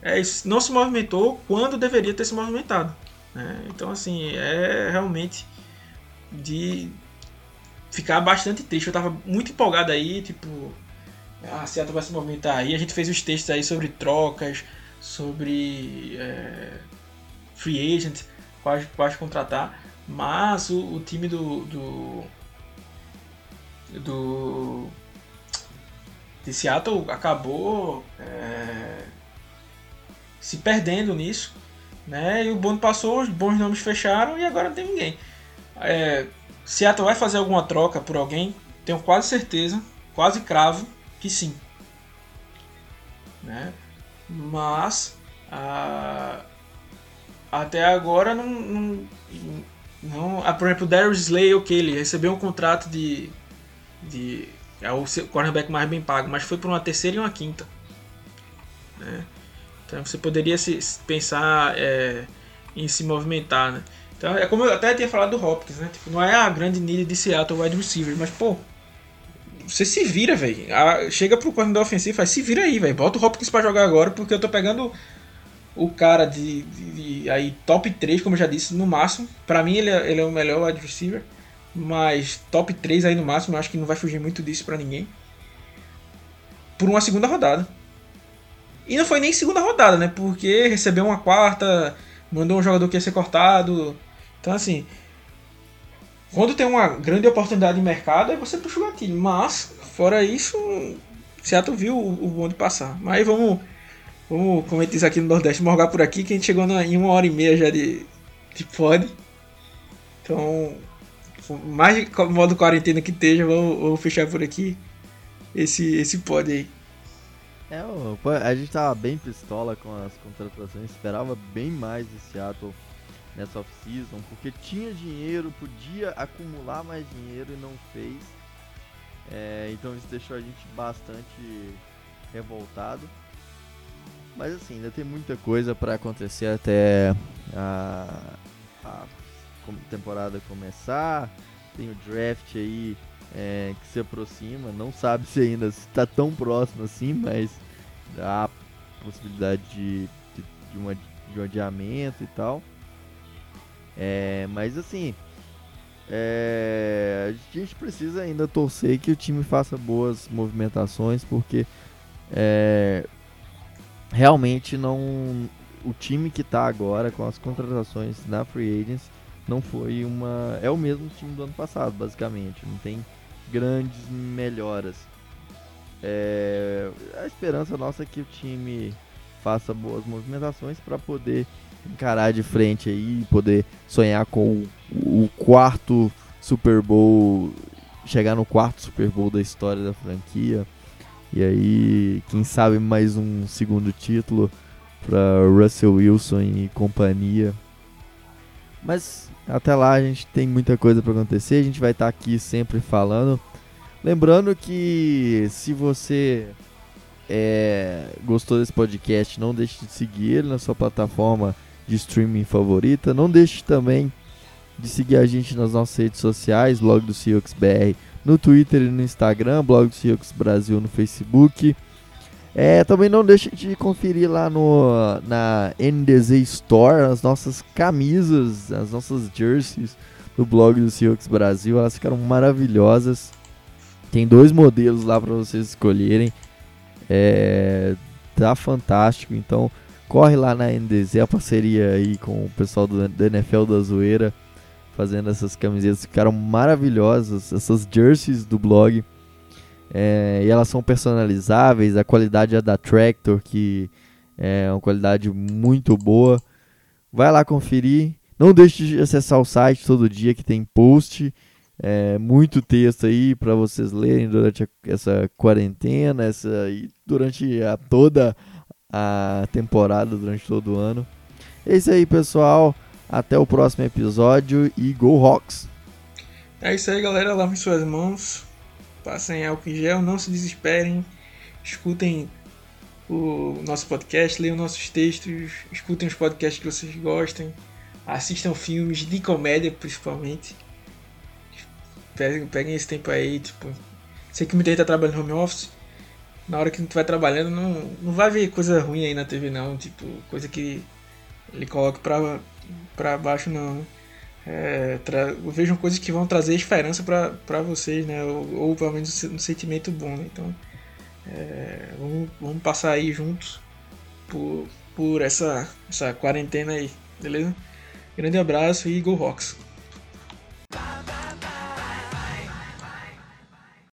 é, não se movimentou quando deveria ter se movimentado. Né? Então, assim, é realmente de ficar bastante triste. Eu tava muito empolgado aí, tipo, a Seattle vai se movimentar aí. A gente fez os textos aí sobre trocas, sobre é, free agent, quase, quase contratar. Mas o, o time do, do, do de Seattle acabou é, se perdendo nisso, né? E o bonde passou, os bons nomes fecharam e agora não tem ninguém. É, Seattle vai fazer alguma troca por alguém? Tenho quase certeza, quase cravo que sim. Né? Mas até agora não, não, não por exemplo, o Darius Slay, ok, ele recebeu um contrato de, de é o cornerback mais bem pago, mas foi por uma terceira e uma quinta. Né? Então você poderia se pensar é, em se movimentar, né? Então, é como eu até tinha falado do Hopkins, né? Tipo, não é a grande need de Seattle wide receiver, mas, pô, você se vira, velho. Chega pro coordenador ofensivo e faz, se vira aí, velho. Bota o Hopkins pra jogar agora, porque eu tô pegando o cara de, de, de, aí top 3, como eu já disse, no máximo. Pra mim ele é, ele é o melhor wide receiver. Mas top 3 aí no máximo, eu acho que não vai fugir muito disso pra ninguém. Por uma segunda rodada. E não foi nem segunda rodada, né? Porque recebeu uma quarta, mandou um jogador que ia ser cortado. Então, assim, quando tem uma grande oportunidade de mercado, aí você puxa o gatilho. Mas, fora isso, Seattle viu o, bonde passar. Mas vamos, vamos, como gente diz aqui no Nordeste, morgar por aqui, que a gente chegou na, em uma hora e meia já de, de pod. Então, mais modo quarentena que esteja, vamos, vamos fechar por aqui esse, esse pod aí. É, a gente tava bem pistola com as contratações, esperava bem mais de Seattle nessa off-season, porque tinha dinheiro, podia acumular mais dinheiro e não fez. É, então isso deixou a gente bastante revoltado. Mas assim, ainda tem muita coisa para acontecer até a, a, temporada começar. Tem o draft aí é, que se aproxima. Não sabe se ainda está tão próximo assim, mas há possibilidade de, de, de, uma, de um adiamento e tal. É, mas assim, é, a gente precisa ainda torcer que o time faça boas movimentações, porque é, realmente não. O time que está agora com as contratações na Free Agents não foi uma. É o mesmo time do ano passado, basicamente. Não tem grandes melhoras. É, a esperança nossa é que o time faça boas movimentações para poder encarar de frente aí e poder sonhar com o, quarto Super Bowl, chegar no quarto Super Bowl da história da franquia. E aí, quem sabe mais um segundo título para Russell Wilson e companhia. Mas até lá a gente tem muita coisa para acontecer, a gente vai estar tá aqui sempre falando. Lembrando que se você é, gostou desse podcast, não deixe de seguir ele na sua plataforma de streaming favorita. Não deixe também de seguir a gente nas nossas redes sociais, blog do Seahawks BR, no Twitter e no Instagram, blog do Seahawks Brasil no Facebook. É, também não deixe de conferir lá no, na NDZ Store as nossas camisas, as nossas jerseys do blog do Seahawks Brasil. Elas ficaram maravilhosas. Tem dois modelos lá para vocês escolherem. É, tá fantástico. Então corre lá na NDZ, a parceria aí com o pessoal do, do NFL da Zoeira, fazendo essas camisetas. Ficaram maravilhosas, essas jerseys do blog. É, e elas são personalizáveis, a qualidade é da Tractor, que é uma qualidade muito boa. Vai lá conferir. Não deixe de acessar o site todo dia que tem post. É, muito texto aí para vocês lerem durante a, essa quarentena, essa e durante a, toda a temporada, durante todo o ano. É isso aí, pessoal. Até o próximo episódio e Go Hawks! É isso aí, galera. Lavem suas mãos, passem álcool em gel, não se desesperem, escutem o nosso podcast, leiam nossos textos, escutem os podcasts que vocês gostem, assistam filmes de comédia principalmente. Peguem, peguem esse tempo aí, tipo. Sei que muita gente tá trabalhando home office. Na hora que gente vai trabalhando, não, não vai ver coisa ruim aí na TV não, tipo, coisa que ele coloca pra, pra baixo não. É, tra... Vejam coisas que vão trazer esperança para vocês, né? Ou, ou, pelo menos um sentimento bom, né? Então, é, vamos, vamos passar aí juntos por, por essa, essa quarentena aí, beleza? Grande abraço e Go Rocks!